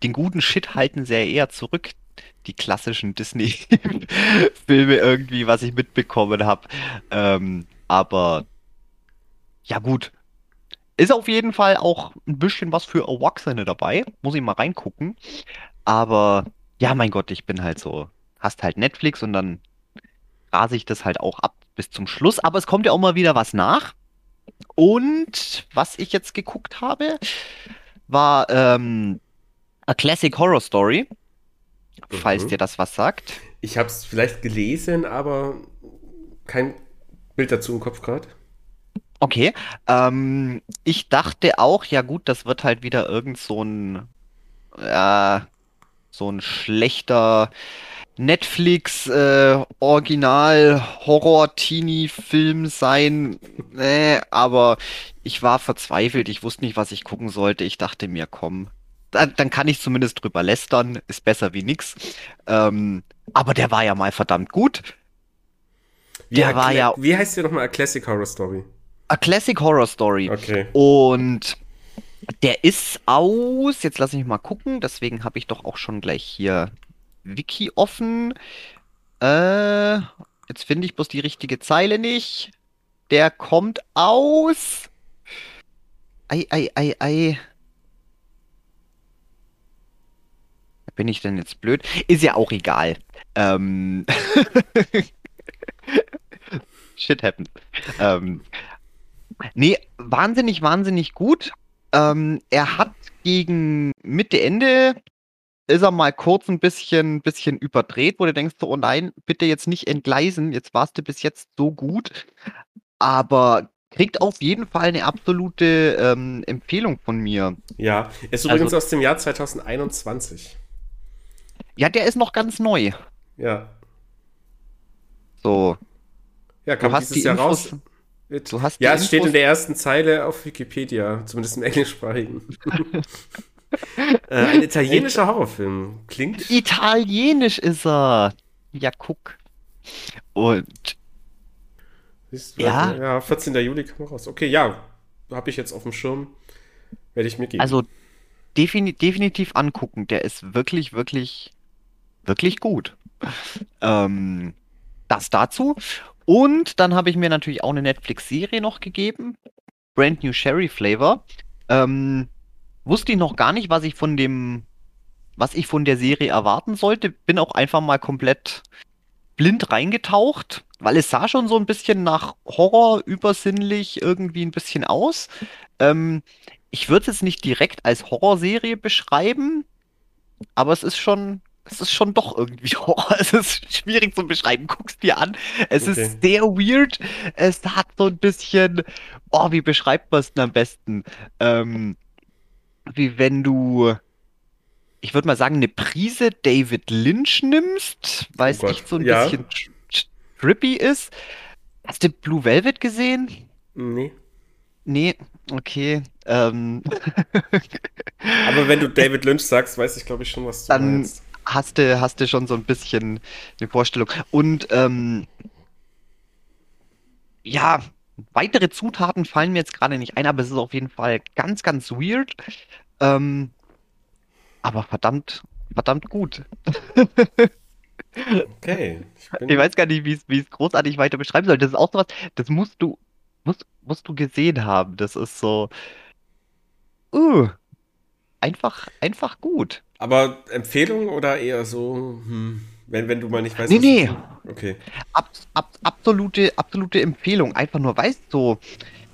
den guten Shit halten ja eher zurück. Die klassischen Disney-Filme (laughs) irgendwie, was ich mitbekommen habe. Ähm, aber ja gut. Ist auf jeden Fall auch ein bisschen was für Erwachsene dabei. Muss ich mal reingucken. Aber ja, mein Gott, ich bin halt so. Hast halt Netflix und dann rase ich das halt auch ab bis zum Schluss. Aber es kommt ja auch mal wieder was nach. Und was ich jetzt geguckt habe, war ähm, A Classic Horror Story. Falls Mhm. dir das was sagt. Ich habe es vielleicht gelesen, aber kein Bild dazu im Kopf gerade. Okay. Ähm, ich dachte auch, ja gut, das wird halt wieder irgend so ein, äh, so ein schlechter Netflix äh, Original Horror Teenie Film sein. Äh, aber ich war verzweifelt, ich wusste nicht, was ich gucken sollte. Ich dachte mir, komm, dann, dann kann ich zumindest drüber lästern, ist besser wie nix. Ähm, aber der war ja mal verdammt gut. Der Wie, war Cla- ja Wie heißt der nochmal? A Classic Horror Story. A Classic Horror Story. Okay. Und der ist aus, jetzt lass mich mal gucken, deswegen habe ich doch auch schon gleich hier Wiki offen. Äh, jetzt finde ich bloß die richtige Zeile nicht. Der kommt aus. Ei, ei, ei, ei. Bin ich denn jetzt blöd? Ist ja auch egal. Ähm. (laughs) Shit happens. Ähm. Nee, wahnsinnig, wahnsinnig gut. Ähm, er hat gegen Mitte, Ende ist er mal kurz ein bisschen, bisschen überdreht, wo du denkst, so, oh nein, bitte jetzt nicht entgleisen, jetzt warst du bis jetzt so gut. Aber kriegt auf jeden Fall eine absolute ähm, Empfehlung von mir. Ja, ist Also- übrigens aus dem Jahr 2021. Ja, der ist noch ganz neu. Ja. So, Ja, du kam hast dieses die Jahr Infos. raus. Du hast ja, es steht Infos- in der ersten Zeile auf Wikipedia, zumindest im (laughs) englischsprachigen. (laughs) äh, ein italienischer Horrorfilm. Klingt. Italienisch ist er. Ja, guck. Und Siehst du, Ja. Ja, 14. Juli kam raus. Okay, ja, habe ich jetzt auf dem Schirm. Werde ich mir geben. Also defini definitiv angucken. Der ist wirklich, wirklich, wirklich gut. Ähm, das dazu. Und dann habe ich mir natürlich auch eine Netflix-Serie noch gegeben. Brand New Sherry Flavor. Ähm, wusste ich noch gar nicht, was ich von dem, was ich von der Serie erwarten sollte. Bin auch einfach mal komplett blind reingetaucht, weil es sah schon so ein bisschen nach Horror übersinnlich irgendwie ein bisschen aus. Ähm, ich würde es jetzt nicht direkt als Horrorserie beschreiben, aber es ist schon, es ist schon doch irgendwie (laughs) Horror. Es ist schwierig zu beschreiben. Guck's dir an. Es Okay. ist sehr weird. Es hat so ein bisschen, oh, wie beschreibt man es denn am besten? Ähm, wie wenn du, ich würde mal sagen, eine Prise David Lynch nimmst, weil es Oh echt so ein ja. bisschen tr- tr- trippy ist. Hast du Blue Velvet gesehen? nee. Nee, okay. Ähm, (laughs) Aber wenn du David Lynch sagst, weiß ich, glaube ich, schon, was du Dann- meinst. hast du, hast du schon so ein bisschen eine Vorstellung. Und ähm, ja, weitere Zutaten fallen mir jetzt gerade nicht ein, aber es ist auf jeden Fall ganz, ganz weird. Ähm, aber verdammt, verdammt gut. (laughs) Okay. Ich bin, Ich weiß gar nicht, wie es, wie es großartig weiter beschreiben soll. Das ist auch sowas, das musst du, musst, musst du gesehen haben. Das ist so, uh, einfach, einfach gut. Aber Empfehlung oder eher so, hm, wenn, wenn du mal nicht weißt, Nee, nee. du- Okay. Ab, ab, absolute, absolute Empfehlung. Einfach nur, weißt du, so,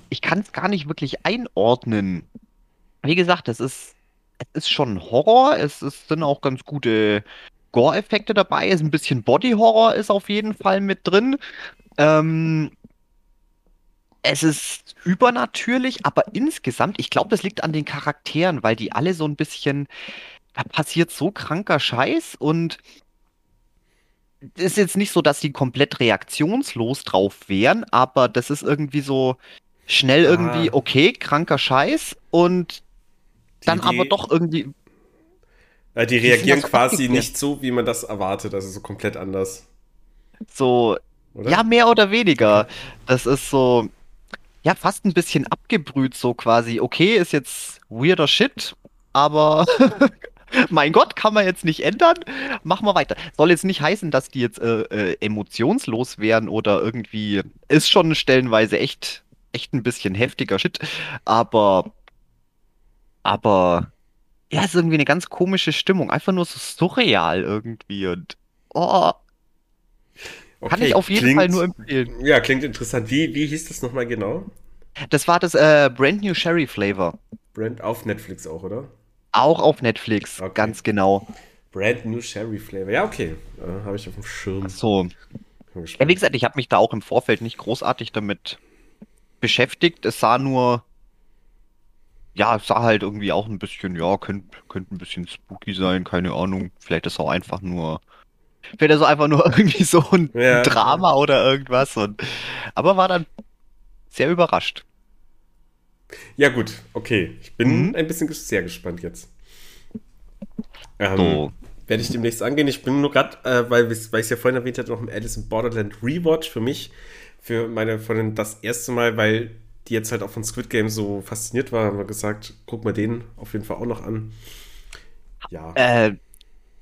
ich kann es gar nicht wirklich einordnen. Wie gesagt, es ist, es ist schon Horror, es ist, sind auch ganz gute Gore-Effekte dabei, es ist ein bisschen Body-Horror ist auf jeden Fall mit drin. Ähm, es ist übernatürlich, aber insgesamt, ich glaube, das liegt an den Charakteren, weil die alle so ein bisschen, da passiert so kranker Scheiß und es ist jetzt nicht so, dass die komplett reaktionslos drauf wären, aber das ist irgendwie so schnell Ah. irgendwie, okay, kranker Scheiß und dann Die- aber die- doch irgendwie, Äh, die reagieren quasi nicht so, wie man das erwartet, also so komplett anders, so, oder? ja, mehr oder weniger. Das ist so, ja, fast ein bisschen abgebrüht, so quasi, okay, ist jetzt weirder Shit, aber (laughs) mein Gott, kann man jetzt nicht ändern. Machen wir weiter. Soll jetzt nicht heißen, dass die jetzt äh, äh, emotionslos wären oder irgendwie, ist schon stellenweise echt, echt ein bisschen heftiger Shit, aber, aber, ja, ist irgendwie eine ganz komische Stimmung, einfach nur so surreal irgendwie und, oh, kann Okay, ich auf jeden klingt- Fall nur empfehlen. Ja, klingt interessant. Wie, wie hieß das nochmal genau? Das war das äh, Brand New Sherry Flavor. Brand auf Netflix auch, oder? Auch auf Netflix, Okay. ganz genau. Brand New Sherry Flavor. Ja, okay. Äh, Habe ich auf dem Schirm. So. Bin Ja, wie gesagt, ich habe mich da auch im Vorfeld nicht großartig damit beschäftigt. Es sah nur, ja, es sah halt irgendwie auch ein bisschen, ja, könnte könnte ein bisschen spooky sein, keine Ahnung. Vielleicht ist auch einfach nur, vielleicht ist auch einfach nur (laughs) irgendwie so ein Ja. Drama oder irgendwas. Und, aber war dann sehr überrascht. Ja, gut, okay. Ich bin Mhm. ein bisschen sehr gespannt jetzt. Ähm, So. Werde ich demnächst angehen. Ich bin nur gerade, äh, weil ich es ja vorhin erwähnt hatte, noch im Alice in Borderland Rewatch für mich, für meine Freundin das erste Mal, weil die jetzt halt auch von Squid Game so fasziniert war, haben wir gesagt, guck mal den auf jeden Fall auch noch an. Ja. Äh,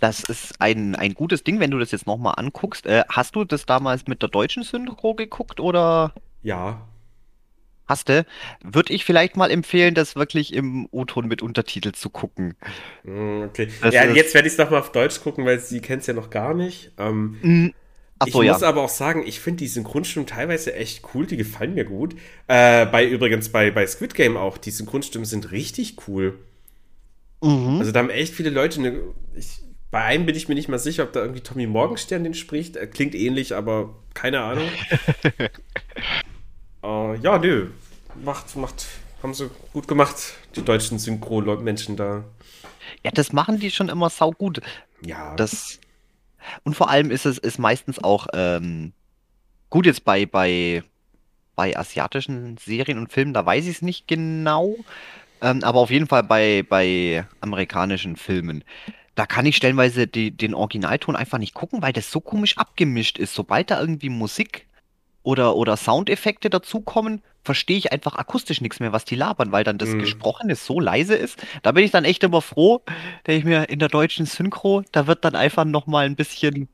das ist ein, ein gutes Ding, wenn du das jetzt nochmal anguckst. Äh, hast du das damals mit der deutschen Synchro geguckt oder ja. Hast du? Würde ich vielleicht mal empfehlen, das wirklich im O-Ton mit Untertitel zu gucken. Mm, Okay. Das ja, jetzt werde ich es nochmal auf Deutsch gucken, weil sie kennt es ja noch gar nicht. Ähm, ich so, ja. muss aber auch sagen, ich finde die Synchronstimmen teilweise echt cool, die gefallen mir gut. Äh, bei übrigens bei, bei Squid Game auch, die Synchronstimmen sind richtig cool. Mhm. Also da haben echt viele Leute eine. Ich, bei einem bin ich mir nicht mal sicher, ob da irgendwie Tommy Morgenstern den spricht. Er klingt ähnlich, aber keine Ahnung. (laughs) äh, ja, nö. Macht, macht, haben sie gut gemacht, die deutschen Synchro-Menschen da. Ja, das machen die schon immer saugut. Ja. Das und vor allem ist es ist meistens auch ähm, gut jetzt bei bei bei asiatischen Serien und Filmen, da weiß ich es nicht genau, ähm, aber auf jeden Fall bei bei amerikanischen Filmen, da kann ich stellenweise die, den Originalton einfach nicht gucken, weil das so komisch abgemischt ist. Sobald da irgendwie Musik oder oder Soundeffekte dazukommen, verstehe ich einfach akustisch nichts mehr, was die labern, weil dann das Mhm. Gesprochene so leise ist. Da bin ich dann echt immer froh, denke ich mir, in der deutschen Synchro, da wird dann einfach nochmal ein bisschen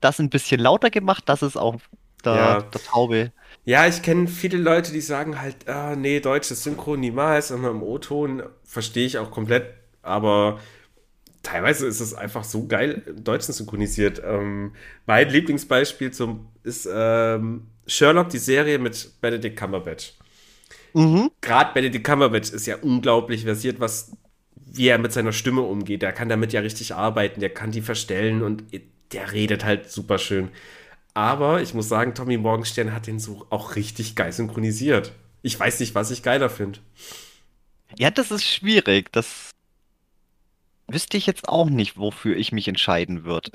das ein bisschen lauter gemacht, dass es auch der, Ja. der Taube. Ja, ich kenne viele Leute, die sagen halt, ah, nee, deutsches Synchro niemals, immer im O-Ton, verstehe ich auch komplett, aber teilweise ist es einfach so geil im Deutschen synchronisiert. Ähm, mein Lieblingsbeispiel zum, ist ähm, Sherlock, die Serie mit Benedict Cumberbatch. Mhm. Gerade Benedict Cumberbatch ist ja unglaublich versiert, was, wie er mit seiner Stimme umgeht. Der kann damit ja richtig arbeiten, der kann die verstellen und der redet halt super schön. Aber ich muss sagen, Tommy Morgenstern hat den so auch richtig geil synchronisiert. Ich weiß nicht, was ich geiler finde. Ja, das ist schwierig. Das wüsste ich jetzt auch nicht, wofür ich mich entscheiden würde.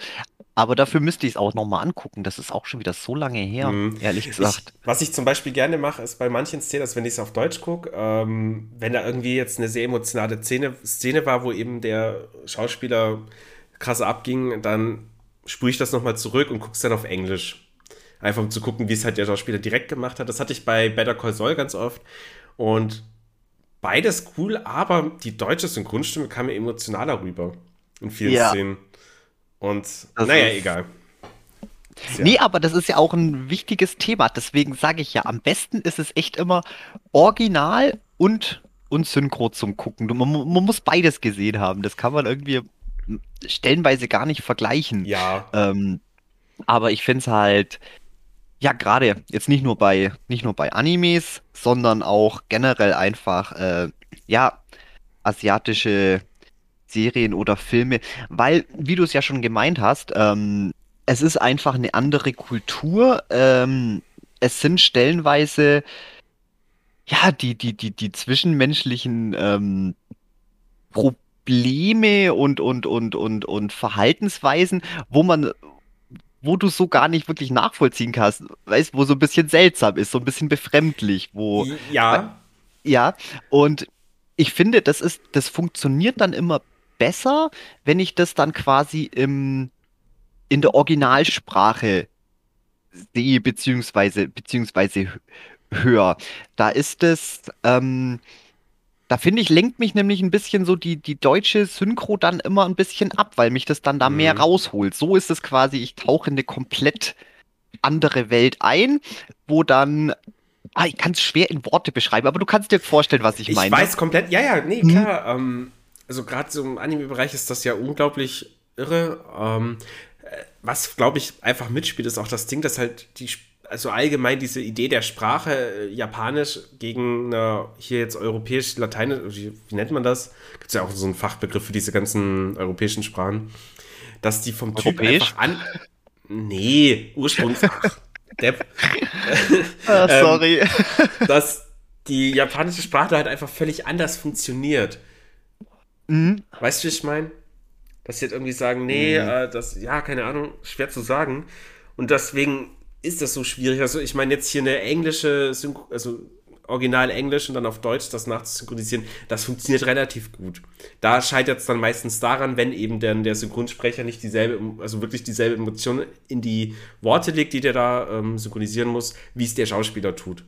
Aber dafür müsste ich es auch nochmal angucken. Das ist auch schon wieder so lange her, Mhm. ehrlich gesagt. Ich, was ich zum Beispiel gerne mache, ist bei manchen Szenen, also wenn ich es auf Deutsch gucke, ähm, wenn da irgendwie jetzt eine sehr emotionale Szene, Szene war, wo eben der Schauspieler krass abging, dann spule ich das nochmal zurück und gucke es dann auf Englisch. Einfach um zu gucken, wie es halt der Schauspieler direkt gemacht hat. Das hatte ich bei Better Call Saul ganz oft. Und beides cool, aber die deutsche Synchronstimme kam mir emotionaler rüber in vielen Ja. Szenen. Und Das naja, egal. Ja- Nee, aber das ist ja auch ein wichtiges Thema. Deswegen sage ich ja, am besten ist es echt immer Original und, und Synchro zum Gucken. Man, man muss beides gesehen haben. Das kann man irgendwie stellenweise gar nicht vergleichen. ja. Ähm, aber ich finde es halt, ja, gerade jetzt nicht nur bei, nicht nur bei Animes, sondern auch generell einfach, äh, ja, asiatische Serien oder Filme, weil, wie du es ja schon gemeint hast, ähm, es ist einfach eine andere Kultur. Ähm, es sind stellenweise, ja, die, die, die, die zwischenmenschlichen ähm, Probleme und, und, und, und, und Verhaltensweisen, wo man, wo du so gar nicht wirklich nachvollziehen kannst, weißt, wo so ein bisschen seltsam ist, so ein bisschen befremdlich, wo. Ja. Ja, und ich finde, das ist, das funktioniert dann immer besser, wenn ich das dann quasi im, in der Originalsprache sehe, beziehungsweise, beziehungsweise höre. Da ist es, ähm, da finde ich, lenkt mich nämlich ein bisschen so die, die deutsche Synchro dann immer ein bisschen ab, weil mich das dann da mehr Mhm. rausholt. So ist es quasi, ich tauche in eine komplett andere Welt ein, wo dann, ah, ich kann es schwer in Worte beschreiben, aber du kannst dir vorstellen, was ich Ich meine. weiß komplett, ja, ja, nee, Mhm. klar. Ähm, also gerade so im Anime-Bereich ist das ja unglaublich irre. Ähm, äh, was, glaube ich, einfach mitspielt, ist auch das Ding, dass halt die, Sp- also allgemein diese Idee der Sprache äh, Japanisch gegen eine, hier jetzt europäisch, Lateinisch, wie, wie nennt man das? Gibt es ja auch so einen Fachbegriff für diese ganzen europäischen Sprachen, dass die vom Typ Europäisch? einfach an. Nee, Ursprungs. Ach, (laughs) Depp. Ah, (laughs) ähm, sorry. (laughs) dass die japanische Sprache halt einfach völlig anders funktioniert. Mhm. Weißt du, wie ich meine? Dass sie halt irgendwie sagen, nee, äh, das, ja, keine Ahnung, schwer zu sagen. Und deswegen ist das so schwierig. Also, ich meine, jetzt hier eine englische, Synchro also original Englisch und dann auf Deutsch das nachzusynchronisieren, das funktioniert relativ gut. Da scheitert es dann meistens daran, wenn eben dann der Synchronsprecher nicht dieselbe, also wirklich dieselbe Emotion in die Worte legt, die der da ähm, synchronisieren muss, wie es der Schauspieler tut.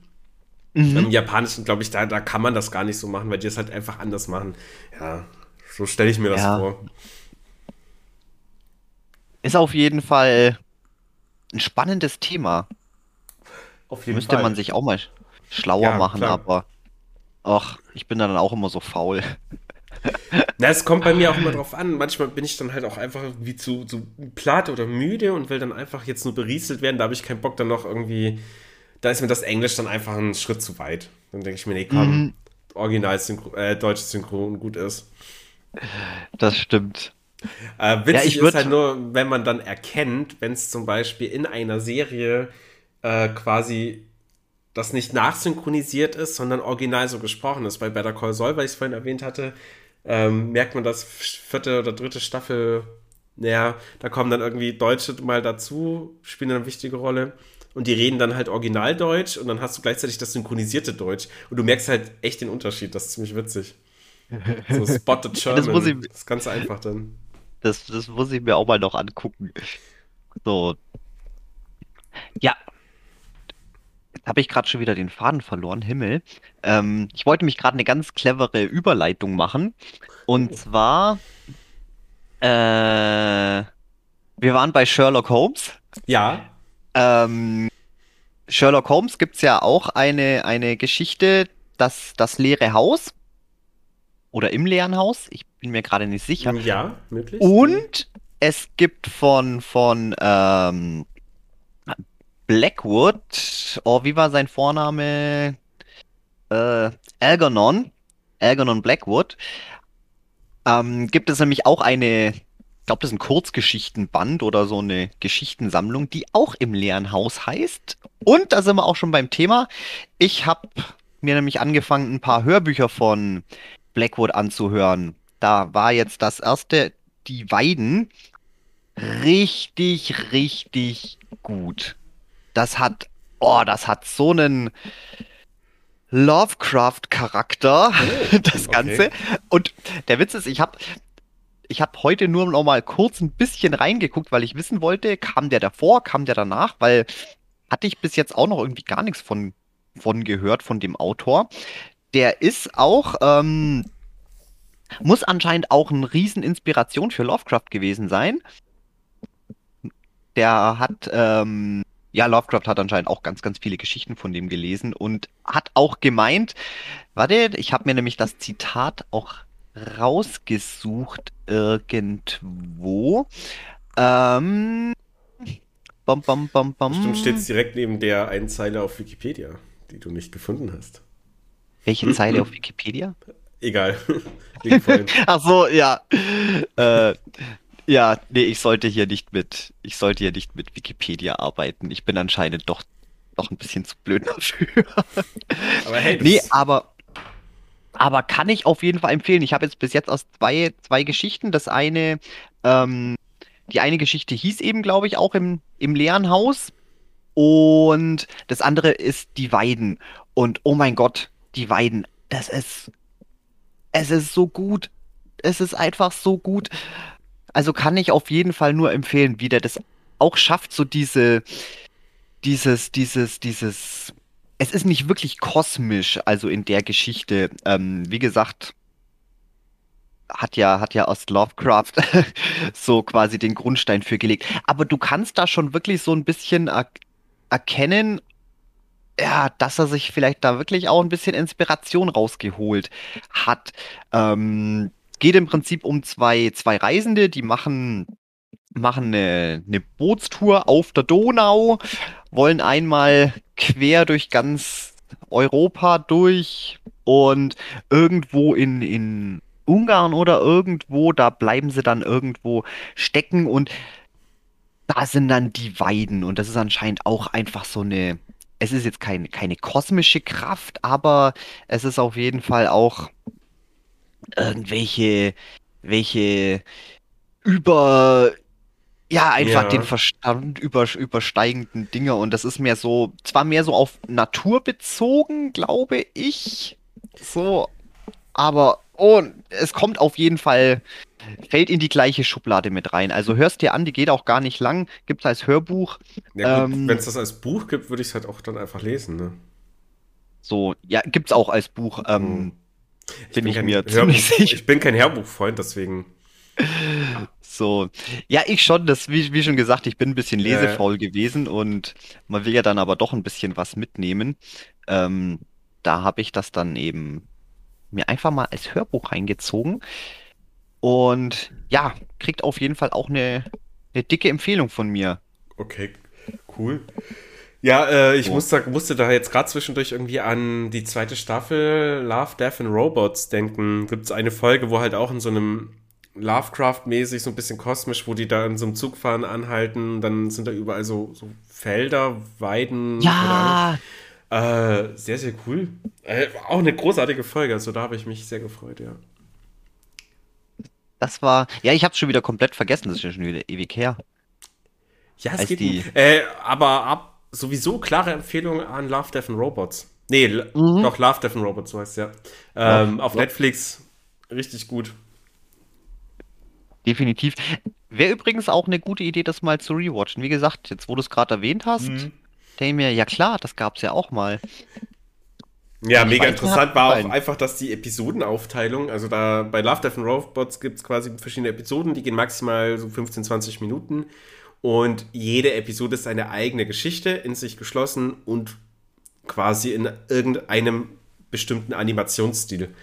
Im Japanischen, glaube ich, da, da kann man das gar nicht so machen, weil die es halt einfach anders machen. Ja, so stelle ich mir das Ja. vor. Ist auf jeden Fall ein spannendes Thema. Auf Müsste man sich auch mal sch- schlauer Ja, machen, klar. aber ach, ich bin dann auch immer so faul. (laughs) Na, es kommt bei mir auch immer drauf an. Manchmal bin ich dann halt auch einfach wie zu, zu platt oder müde und will dann einfach jetzt nur berieselt werden. Da habe ich keinen Bock dann noch irgendwie. Da ist mir das Englisch dann einfach ein Schritt zu weit. Dann denke ich mir, nee, komm, Mhm. original Synchro, äh, deutsches Synchron gut ist. Das stimmt. Äh, witzig ich ist halt nur, wenn man dann erkennt, wenn es zum Beispiel in einer Serie äh, quasi das nicht nachsynchronisiert ist, sondern original so gesprochen ist. Bei Better Call Saul, weil ich es vorhin erwähnt hatte, ähm, merkt man das vierte oder dritte Staffel, naja, da kommen dann irgendwie Deutsche mal dazu, spielen eine wichtige Rolle. Und die reden dann halt Originaldeutsch und dann hast du gleichzeitig das synchronisierte Deutsch. Und du merkst halt echt den Unterschied. Das ist ziemlich witzig. So (laughs) Spotted German. muss ich- das ist ganz einfach dann. Das, das muss ich mir auch mal noch angucken. So. Ja. Jetzt habe ich gerade schon wieder den Faden verloren, Himmel. Ähm, ich wollte mich gerade eine ganz clevere Überleitung machen. Und zwar, äh, wir waren bei Sherlock Holmes. Ja, Ähm, Sherlock Holmes gibt es ja auch eine, eine Geschichte, das, das leere Haus. Oder im leeren Haus. Ich bin mir gerade nicht sicher. ja, möglich. Und es gibt von, von ähm, Blackwood, oh, wie war sein Vorname? Äh, Algernon, Algernon Blackwood, ähm, gibt es nämlich auch eine, ich glaube, das ist ein Kurzgeschichtenband oder so eine Geschichtensammlung, die auch im leeren Haus heißt. Und da sind wir auch schon beim Thema. Ich habe mir nämlich angefangen, ein paar Hörbücher von Blackwood anzuhören. Da war jetzt das erste, Die Weiden, richtig, richtig gut. Das hat, oh, das hat so einen Lovecraft-Charakter, (laughs) das okay. Ganze. Und der Witz ist, ich habe ich hab heute nur noch mal kurz ein bisschen reingeguckt, weil ich wissen wollte, kam der davor, kam der danach, weil hatte ich bis jetzt auch noch irgendwie gar nichts von, von gehört, von dem Autor. Der ist auch, ähm, muss anscheinend auch eine Rieseninspiration für Lovecraft gewesen sein. Der hat, ähm, ja, Lovecraft hat anscheinend auch ganz, ganz viele Geschichten von dem gelesen und hat auch gemeint, warte, ich habe mir nämlich das Zitat auch rausgesucht irgendwo. Ähm, bam, bam, bam, bam. Bestimmt steht es direkt neben der einen Zeile auf Wikipedia, die du nicht gefunden hast. Welche (clears throat) Zeile auf Wikipedia? Egal. (laughs) (laughs) Ach so, ja. Äh, ja, nee, ich sollte hier nicht mit, ich sollte hier nicht mit Wikipedia arbeiten. Ich bin anscheinend doch doch ein bisschen zu blöd dafür. (laughs) Aber hey, nee, aber, aber kann ich auf jeden Fall empfehlen. Ich habe jetzt bis jetzt aus zwei, zwei Geschichten. Das eine, ähm, die eine Geschichte hieß eben, glaube ich, auch im, im leeren Haus. Und das andere ist die Weiden. Und oh mein Gott, die Weiden, das ist, es ist so gut. Es ist einfach so gut. Also kann ich auf jeden Fall nur empfehlen, wie der das auch schafft, so diese, dieses, dieses, dieses, es ist nicht wirklich kosmisch, also in der Geschichte. Ähm, wie gesagt, hat ja, hat ja aus Lovecraft (laughs) so quasi den Grundstein für gelegt. Aber du kannst da schon wirklich so ein bisschen er erkennen, ja, dass er sich vielleicht da wirklich auch ein bisschen Inspiration rausgeholt hat. Ähm, geht im Prinzip um zwei, zwei Reisende, die machen, machen eine, eine Bootstour auf der Donau, wollen einmal quer durch ganz Europa durch und irgendwo in, in Ungarn oder irgendwo, da bleiben sie dann irgendwo stecken und da sind dann die Weiden und das ist anscheinend auch einfach so eine, es ist jetzt kein, keine kosmische Kraft, aber es ist auf jeden Fall auch irgendwelche welche über ja einfach Ja. den Verstand über, übersteigenden Dinge und das ist mehr so zwar mehr so auf Natur bezogen, glaube ich, so, aber oh, es kommt auf jeden Fall fällt in die gleiche Schublade mit rein. Also hörst dir an, die geht auch gar nicht lang, gibt's als Hörbuch. Ja, Ähm, wenn es das als Buch gibt, würde ich es halt auch dann einfach lesen, ne? So, ja, gibt's auch als Buch. Hm. Ähm, bin ich kein mir Hörbuch, ziemlich (laughs) sicher. Ich bin kein Hörbuchfreund, deswegen. So, ja, ich schon, das, wie, wie schon gesagt, ich bin ein bisschen Ja, ja. lesefaul gewesen und man will ja dann aber doch ein bisschen was mitnehmen. Ähm, da habe ich das dann eben mir einfach mal als Hörbuch reingezogen und ja, kriegt auf jeden Fall auch eine, eine dicke Empfehlung von mir. Okay, cool. Ja, äh, ich So. musste, musste da jetzt gerade zwischendurch irgendwie an die zweite Staffel Love, Death and Robots denken. Gibt es eine Folge, wo halt auch in so einem Lovecraft-mäßig, so ein bisschen kosmisch, wo die da in so einem Zug fahren, anhalten, dann sind da überall so, so Felder, Weiden, Ja. Äh, sehr, sehr cool. Äh, auch eine großartige Folge, also da habe ich mich sehr gefreut, ja. das war, ja, ich habe schon wieder komplett vergessen, das ist ja schon wieder ewig her. Ja, es Als geht die-. Äh, aber ab, sowieso klare Empfehlung an Love, Death and Robots. Nee, Mhm. doch Love, Death and Robots, so heißt ja. Ähm, Ja, auf ja. Netflix richtig gut. Definitiv. Wäre übrigens auch eine gute Idee, das mal zu rewatchen. Wie gesagt, jetzt wo du es gerade erwähnt hast, Mhm. Denke mir, ja klar, das gab es ja auch mal. Ja, Ich mega interessant war auch einfach, dass die Episodenaufteilung, also da bei Love, Death and Robots gibt es quasi verschiedene Episoden, die gehen maximal so 15, 20 Minuten und jede Episode ist eine eigene Geschichte, in sich geschlossen und quasi in irgendeinem bestimmten Animationsstil.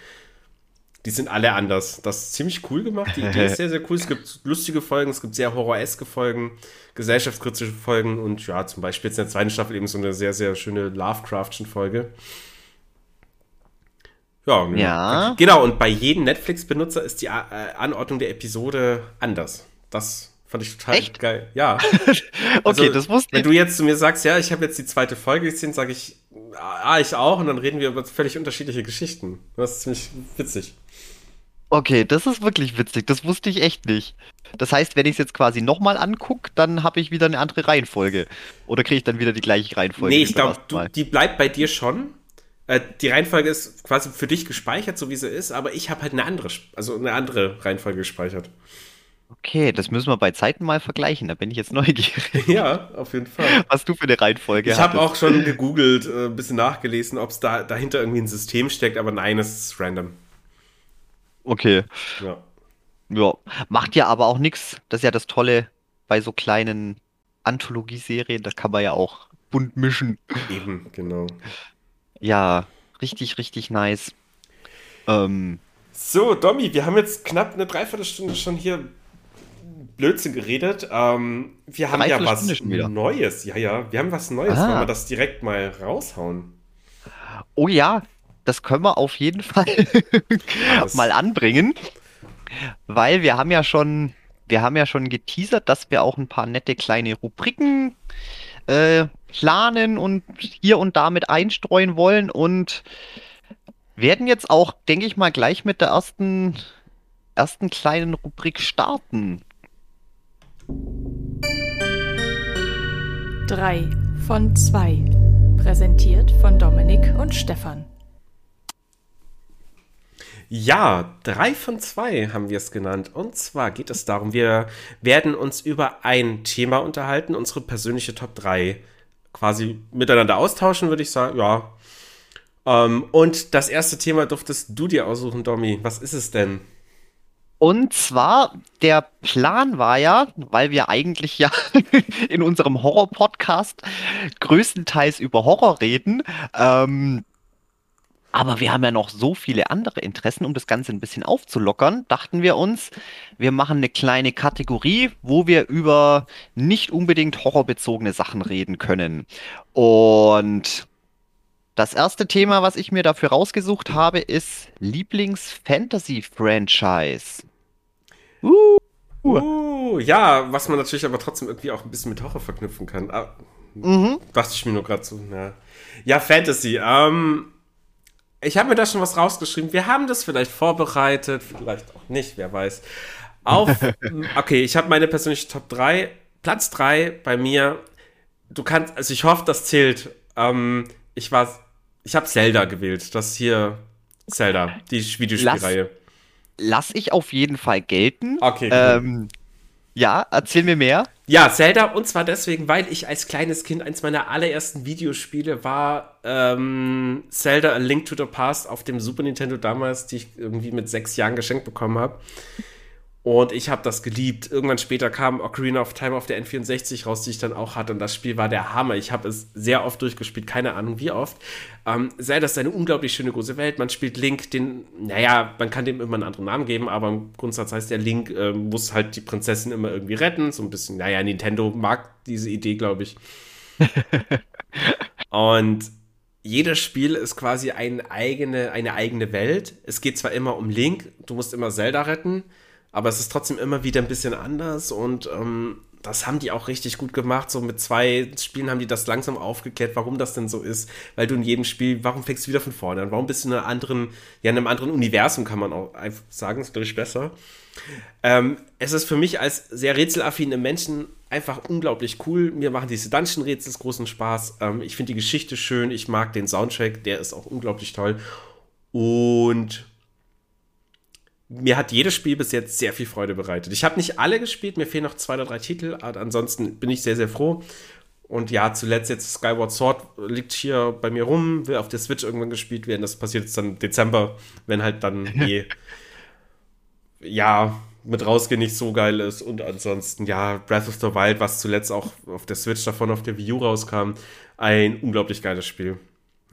Die sind alle anders. Das ist ziemlich cool gemacht. Die Idee ist sehr, sehr cool. Es gibt lustige Folgen, es gibt sehr horroreske Folgen, gesellschaftskritische Folgen und ja, zum Beispiel jetzt in der zweiten Staffel eben so eine sehr, sehr schöne Lovecraftschen Folge. Ja. Ja. Genau, und bei jedem Netflix-Benutzer ist die äh, Anordnung der Episode anders. Das fand ich total Echt? geil. Ja. (laughs) Okay, Also, das wusste Wenn ich. du jetzt zu mir sagst, ja, ich habe jetzt die zweite Folge gesehen, sage ich, ah, ich auch, und dann reden wir über völlig unterschiedliche Geschichten. Das ist ziemlich witzig. Okay, das ist wirklich witzig. Das wusste ich echt nicht. Das heißt, wenn ich es jetzt quasi nochmal angucke, dann habe ich wieder eine andere Reihenfolge. Oder kriege ich dann wieder die gleiche Reihenfolge? nee, ich glaube, die bleibt bei dir schon. Äh, die Reihenfolge ist quasi für dich gespeichert, so wie sie ist, aber ich habe halt eine andere, also eine andere Reihenfolge gespeichert. Okay, das müssen wir bei Zeiten mal vergleichen. Da bin ich jetzt (laughs) neugierig, ja, auf jeden Fall. was du für eine Reihenfolge Ich habe auch schon gegoogelt, äh, ein bisschen nachgelesen, ob es da dahinter irgendwie ein System steckt, aber nein, es ist random. Okay. Ja. Ja, macht ja aber auch nichts. Das ist ja das Tolle bei so kleinen Anthologieserien. Da kann man ja auch bunt mischen. Eben, genau. Ja, richtig, richtig nice. Ähm, So, Domi, wir haben jetzt knapp eine Dreiviertelstunde schon hier Blödsinn geredet. Ähm, wir haben ja was. Neues. Ja, ja, wir haben was Neues. Ah. Wollen wir das direkt mal raushauen? oh ja, das können wir auf jeden (laughs) Fall mal anbringen. Weil wir haben ja schon, wir haben ja schon geteasert, dass wir auch ein paar nette kleine Rubriken äh, planen und hier und da mit einstreuen wollen und werden jetzt auch, denke ich mal, gleich mit der ersten, ersten kleinen Rubrik starten. Drei von zwei. Präsentiert von Dominik und Stefan. Ja, drei von zwei haben wir es genannt. Und zwar geht es darum, wir werden uns über ein Thema unterhalten, unsere persönliche Top 3 quasi miteinander austauschen, würde ich sagen. Ja. Ähm, und das erste Thema durftest du dir aussuchen, Domi. Was ist es denn? Und zwar, der Plan war ja, weil wir eigentlich ja (laughs) in unserem Horror-Podcast größtenteils über Horror reden, ähm, aber wir haben ja noch so viele andere Interessen, um das Ganze ein bisschen aufzulockern, dachten wir uns, wir machen eine kleine Kategorie, wo wir über nicht unbedingt horrorbezogene Sachen reden können. Und das erste Thema, was ich mir dafür rausgesucht habe, ist Lieblings-Fantasy-Franchise. Uh. Uh, ja, was man natürlich aber trotzdem irgendwie auch ein bisschen mit Horror verknüpfen kann. Ah, mhm. Dachte ich mir nur gerade so. Ja, ja Fantasy. Ähm, ich habe mir da schon was rausgeschrieben. Wir haben das vielleicht vorbereitet, vielleicht auch nicht, wer weiß. Auf, (laughs) okay, ich habe meine persönliche Top 3. Platz 3 bei mir. Du kannst, also ich hoffe, das zählt. Ähm, ich war, ich habe Zelda gewählt. Das hier Zelda, die Videospielreihe lasse ich auf jeden Fall gelten. Okay. Ähm, ja, erzähl mir mehr. Ja, Zelda, und zwar deswegen, weil ich als kleines Kind eins meiner allerersten Videospiele war ähm, Zelda A Link to the Past auf dem Super Nintendo damals, die ich irgendwie mit sechs Jahren geschenkt bekommen habe. Und ich habe das geliebt. Irgendwann später kam Ocarina of Time auf der N64 raus, die ich dann auch hatte. Und das Spiel war der Hammer. Ich habe es sehr oft durchgespielt, keine Ahnung wie oft. Ähm, sei das eine unglaublich schöne große Welt. Man spielt Link, den, naja, man kann dem immer einen anderen Namen geben, aber im Grundsatz heißt der Link, äh, muss halt die Prinzessin immer irgendwie retten. So ein bisschen, naja, Nintendo mag diese Idee, glaube ich. (laughs) Und jedes Spiel ist quasi ein eigene, eine eigene Welt. Es geht zwar immer um Link, du musst immer Zelda retten aber es ist trotzdem immer wieder ein bisschen anders und ähm, das haben die auch richtig gut gemacht. So mit zwei Spielen haben die das langsam aufgeklärt, warum das denn so ist. Weil du in jedem Spiel, warum fängst du wieder von vorne an? Warum bist du in einer anderen, ja, in einem anderen Universum, kann man auch einfach sagen, ist glaube ich besser. Ähm, es ist für mich als sehr rätselaffine Menschen einfach unglaublich cool. Mir machen diese Dungeon-Rätsel großen Spaß. Ähm, ich finde die Geschichte schön. Ich mag den Soundtrack, der ist auch unglaublich toll. Und mir hat jedes Spiel bis jetzt sehr viel Freude bereitet. Ich habe nicht alle gespielt, mir fehlen noch zwei oder drei Titel, aber ansonsten bin ich sehr, sehr froh. Und ja, zuletzt jetzt Skyward Sword liegt hier bei mir rum, will auf der Switch irgendwann gespielt werden. Das passiert jetzt dann im Dezember, wenn halt dann (laughs) eh, ja, mit rausgehen nicht so geil ist. Und ansonsten, ja, Breath of the Wild, was zuletzt auch auf der Switch davon auf der Wii U rauskam, ein unglaublich geiles Spiel.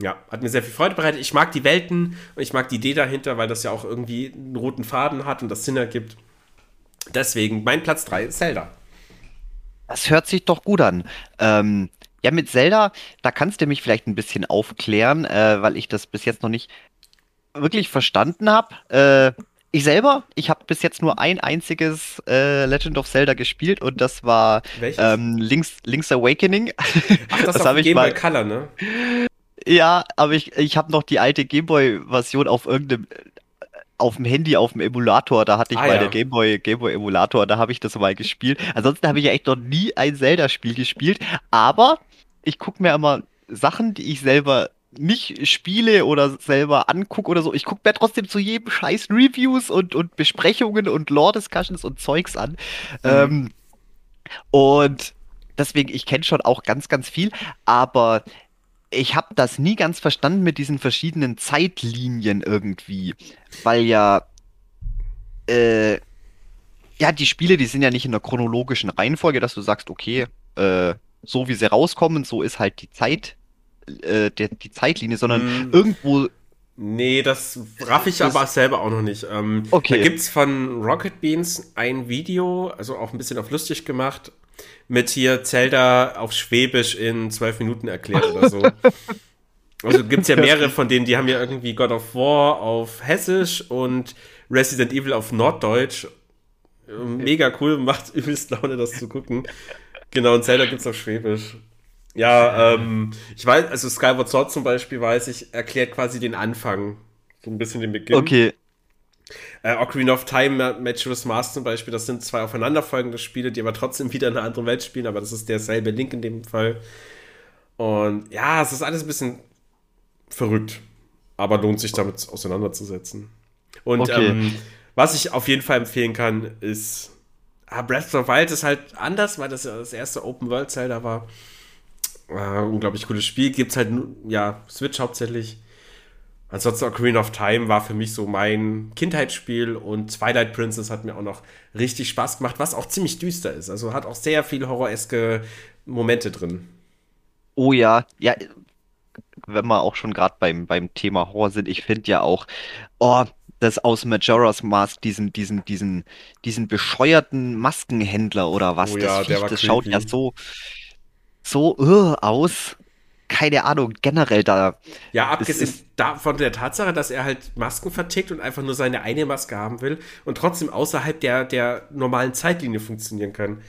Ja, hat mir sehr viel Freude bereitet. Ich mag die Welten und ich mag die Idee dahinter, weil das ja auch irgendwie einen roten Faden hat und das Sinn ergibt. Deswegen mein Platz 3 ist Zelda. Das hört sich doch gut an. Ähm, ja, mit Zelda, da kannst du mich vielleicht ein bisschen aufklären, äh, weil ich das bis jetzt noch nicht wirklich verstanden habe. Äh, ich selber, ich habe bis jetzt nur ein einziges äh, Legend of Zelda gespielt und das war ähm, Link's, Link's Awakening. Ach, das, (laughs) das habe ich mal. Color, ne? Ja, aber ich, ich habe noch die alte Gameboy-Version auf irgendeinem auf dem Handy, auf dem Emulator, da hatte ich ah, mal ja. der Gameboy, Gameboy Emulator, da habe ich das mal gespielt. Ansonsten habe ich ja echt noch nie ein Zelda-Spiel gespielt, aber ich gucke mir immer Sachen, die ich selber nicht spiele oder selber angucke oder so. Ich gucke mir trotzdem zu jedem Scheiß Reviews und, und Besprechungen und Lore-Discussions und Zeugs an. Mhm. Ähm, und deswegen, ich kenne schon auch ganz, ganz viel, aber ich habe das nie ganz verstanden mit diesen verschiedenen Zeitlinien irgendwie, weil ja äh, ja die Spiele, die sind ja nicht in der chronologischen Reihenfolge, dass du sagst, okay, äh, so wie sie rauskommen, so ist halt die Zeit äh, der, die Zeitlinie, sondern mm. irgendwo Nee, das raff ich aber selber auch noch nicht. Ähm, okay. Da gibt's von Rocket Beans ein Video, also auch ein bisschen auf lustig gemacht, mit hier Zelda auf Schwäbisch in zwölf Minuten erklärt oder so. (laughs) Also gibt es ja mehrere von denen, die haben ja irgendwie God of War auf Hessisch und Resident Evil auf Norddeutsch. Mega cool, macht (laughs) übelst Laune, das zu gucken. Genau, und Zelda gibt es auf Schwäbisch. Ja, ähm, ich weiß, also Skyward Sword zum Beispiel weiß ich, erklärt quasi den Anfang. So ein bisschen den Beginn. Okay. Äh, Ocarina of Time, Matchless Mars zum Beispiel, das sind zwei aufeinanderfolgende Spiele, die aber trotzdem (laughs) wieder in einer anderen Welt spielen, aber das ist derselbe Link in dem Fall. Und ja, es ist alles ein bisschen verrückt, aber lohnt sich damit auseinanderzusetzen. Und okay. ähm, was ich auf jeden Fall empfehlen kann, ist ah, Breath of the Wild ist halt anders, weil das ja das erste Open World Zelda war. Äh, unglaublich cooles Spiel. Gibt es halt, ja, Switch hauptsächlich. Ansonsten Ocarina of Time war für mich so mein Kindheitsspiel und Twilight Princess hat mir auch noch richtig Spaß gemacht, was auch ziemlich düster ist. Also hat auch sehr viel horroreske Momente drin. Oh ja, ja, wenn wir auch schon gerade beim, beim Thema Horror sind, ich finde ja auch, oh, das aus Majora's Mask, diesen, diesen, diesen, diesen bescheuerten Maskenhändler oder was, oh das, ja, Viech, das schaut ja so, so uh, aus keine Ahnung, generell da. Ja, abgesehen von der Tatsache, dass er halt Masken vertickt und einfach nur seine eine Maske haben will und trotzdem außerhalb der, der normalen Zeitlinie funktionieren kann.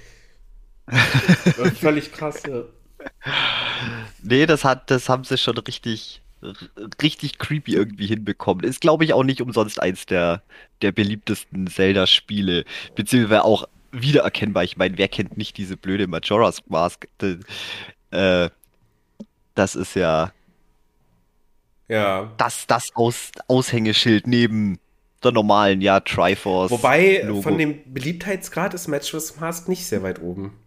völlig krass, ja. Nee, das hat, das haben sie schon richtig, richtig creepy irgendwie hinbekommen. Ist, glaube ich, auch nicht umsonst eins der, der beliebtesten Zelda-Spiele, beziehungsweise auch wiedererkennbar. Ich meine, wer kennt nicht diese blöde Majora's Mask? Äh, das ist ja, ja. das, das Aus, Aushängeschild neben der normalen, ja, Triforce. Wobei Logo. von dem Beliebtheitsgrad ist Matchless Mask nicht sehr weit oben.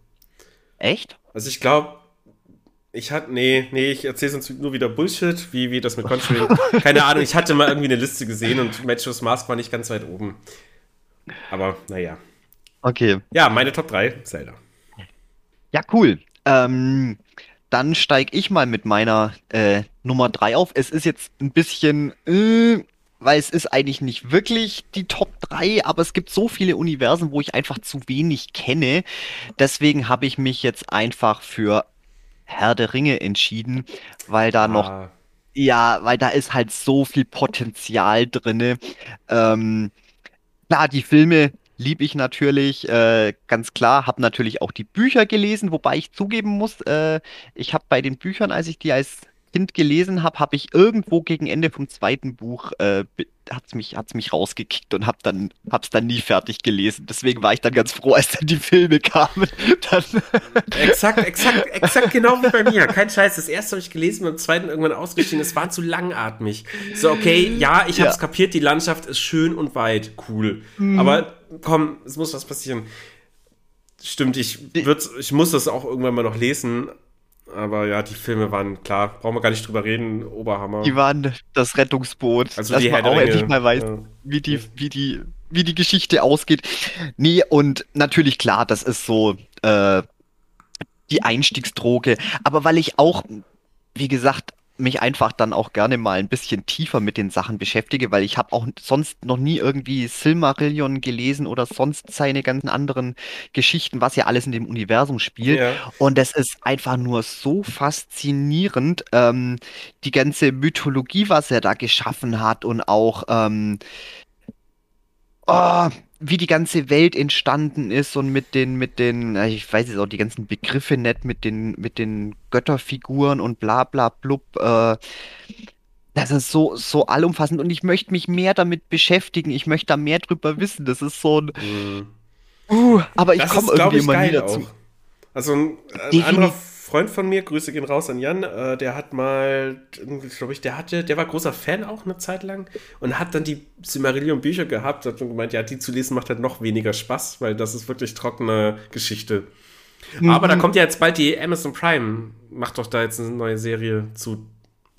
Echt? Also ich glaube, ich hatte, nee, nee, ich erzähle sonst nur wieder Bullshit, wie, wie das mit Conjuring. (laughs) Keine Ahnung, ich hatte mal irgendwie eine Liste gesehen und Matchless Mask war nicht ganz weit oben. Aber naja. Okay. Ja, meine Top 3, Zelda. Ja, cool. Ähm, dann steige ich mal mit meiner äh, Nummer 3 auf. Es ist jetzt ein bisschen, äh, weil es ist eigentlich nicht wirklich die Top 3, aber es gibt so viele Universen, wo ich einfach zu wenig kenne. Deswegen habe ich mich jetzt einfach für Herr der Ringe entschieden, weil da ah. noch, ja, weil da ist halt so viel Potenzial drinne. Ähm, klar, die Filme liebe ich natürlich, äh, ganz klar. Habe natürlich auch die Bücher gelesen, wobei ich zugeben muss, äh, ich habe bei den Büchern, als ich die als Kind gelesen habe, habe ich irgendwo gegen Ende vom zweiten Buch äh, hat's mich hat's mich rausgekickt und habe dann hab's dann nie fertig gelesen. Deswegen war ich dann ganz froh, als dann die Filme kamen. (laughs) Dann exakt, (laughs) exakt, exakt genau wie bei mir. Kein Scheiß. Das erste habe ich gelesen, beim zweiten irgendwann ausgestiegen. Es war zu langatmig. So okay, ja, ich habe es ja. kapiert. Die Landschaft ist schön und weit, cool. Mhm. Aber komm, es muss was passieren. Stimmt, ich, ich muss das auch irgendwann mal noch lesen, aber ja, die Filme waren klar, brauchen wir gar nicht drüber reden, Oberhammer. Die waren das Rettungsboot. Also dass die man auch endlich mal weiß, ja. wie, die, wie, die, wie die Geschichte ausgeht. Nee, und natürlich klar, das ist so äh, die Einstiegsdroge. Aber weil ich auch, wie gesagt, mich einfach dann auch gerne mal ein bisschen tiefer mit den Sachen beschäftige, weil ich habe auch sonst noch nie irgendwie Silmarillion gelesen oder sonst seine ganzen anderen Geschichten, was ja alles in dem Universum spielt. Ja. Und es ist einfach nur so faszinierend, ähm, die ganze Mythologie, was er da geschaffen hat und auch ähm, oh, wie die ganze Welt entstanden ist und mit den, mit den, ich weiß jetzt auch die ganzen Begriffe nicht, mit den, mit den Götterfiguren und bla bla blub. Äh, das ist so, so allumfassend und ich möchte mich mehr damit beschäftigen. Ich möchte da mehr drüber wissen. Das ist so ein. Mhm. Uh, aber ich komme irgendwie immer nie dazu. Also ein, ein anderer Freund von mir, Grüße gehen raus an Jan, äh, der hat mal, glaube ich, der hatte, der war großer Fan auch eine Zeit lang und hat dann die Silmarillion Bücher gehabt, hat schon gemeint, ja, die zu lesen macht halt noch weniger Spaß, weil das ist wirklich trockene Geschichte. Mhm. Aber da kommt ja jetzt bald die Amazon Prime, macht doch da jetzt eine neue Serie zu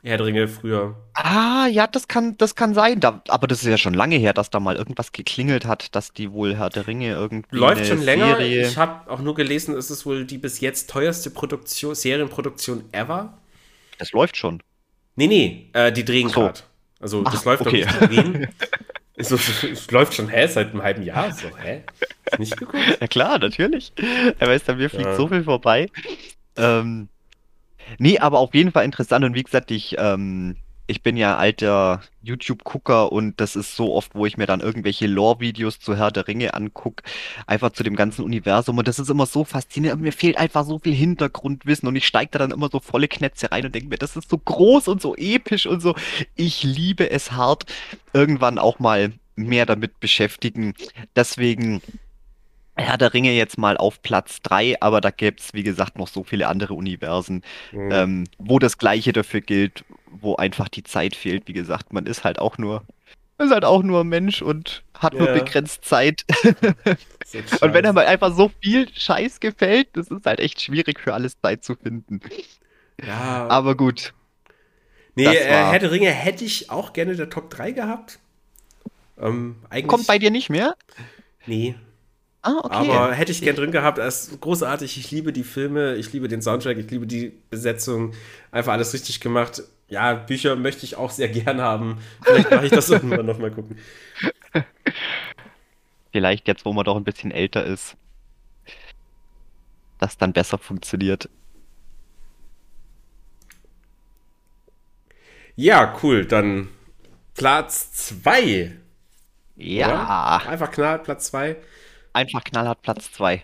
Herr der Ringe früher. Ah, ja, das kann, das kann sein. Da, aber das ist ja schon lange her, dass da mal irgendwas geklingelt hat, dass die wohl Herr der Ringe irgendwie. Läuft schon länger. Serie... Ich habe auch nur gelesen, es ist wohl die bis jetzt teuerste Produktion, Serienproduktion ever. Es läuft schon. Nee, nee, äh, die drehen so. gerade. Also, das Ach, läuft okay. noch nicht (laughs) so, es läuft schon, hä, seit einem halben Jahr. So, hä? Nicht geguckt? Ja, klar, natürlich. Er weiß, da mir fliegt ja. so viel vorbei. Ähm, Nee, aber auf jeden Fall interessant und wie gesagt, ich, ähm, ich bin ja alter YouTube-Gucker und das ist so oft, wo ich mir dann irgendwelche Lore-Videos zu Herr der Ringe angucke, einfach zu dem ganzen Universum und das ist immer so faszinierend. Mir fehlt einfach so viel Hintergrundwissen und ich steige da dann immer so volle Knätze rein und denke mir, das ist so groß und so episch und so. Ich liebe es hart, irgendwann auch mal mehr damit beschäftigen. Deswegen Herr der Ringe jetzt mal auf Platz 3, aber da gäbe es, wie gesagt, noch so viele andere Universen, mhm. ähm, wo das Gleiche dafür gilt, wo einfach die Zeit fehlt. Wie gesagt, man ist halt auch nur, ist halt auch nur Mensch und hat ja. nur begrenzt Zeit. (laughs) und wenn einem einfach so viel Scheiß gefällt, das ist halt echt schwierig für alles Zeit zu finden. Ja. Aber gut. Nee, äh, Herr der Ringe hätte ich auch gerne der Top 3 gehabt. Ähm, Kommt bei dir nicht mehr? Nee, Ah, okay. Aber hätte ich gern drin gehabt. Es ist großartig. Ich liebe die Filme, ich liebe den Soundtrack, ich liebe die Besetzung. Einfach alles richtig gemacht. Ja, Bücher möchte ich auch sehr gern haben. Vielleicht mache ich das (laughs) irgendwann nochmal gucken. Vielleicht jetzt, wo man doch ein bisschen älter ist, das dann besser funktioniert. Ja, cool. Dann Platz 2. Ja. Oder? Einfach knall, Platz 2 einfach knallhart Platz 2.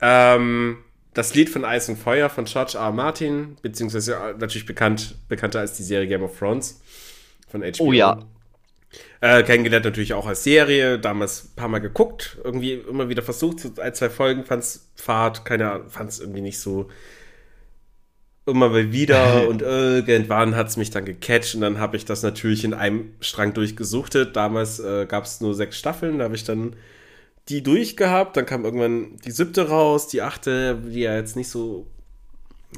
Ähm, das Lied von Eis und Feuer von George R. Martin, beziehungsweise äh, natürlich bekannt, bekannter als die Serie Game of Thrones von HBO. Oh ja. Äh, kennengelernt natürlich auch als Serie, damals ein paar Mal geguckt, irgendwie immer wieder versucht, so ein, zwei Folgen, fand's Fahrt, keine Ahnung, fand's irgendwie nicht so immer mal wieder (laughs) und irgendwann hat es mich dann gecatcht und dann habe ich das natürlich in einem Strang durchgesuchtet. Damals äh, gab es nur sechs Staffeln, da habe ich dann die durchgehabt, dann kam irgendwann die siebte raus, die achte, die ja jetzt nicht so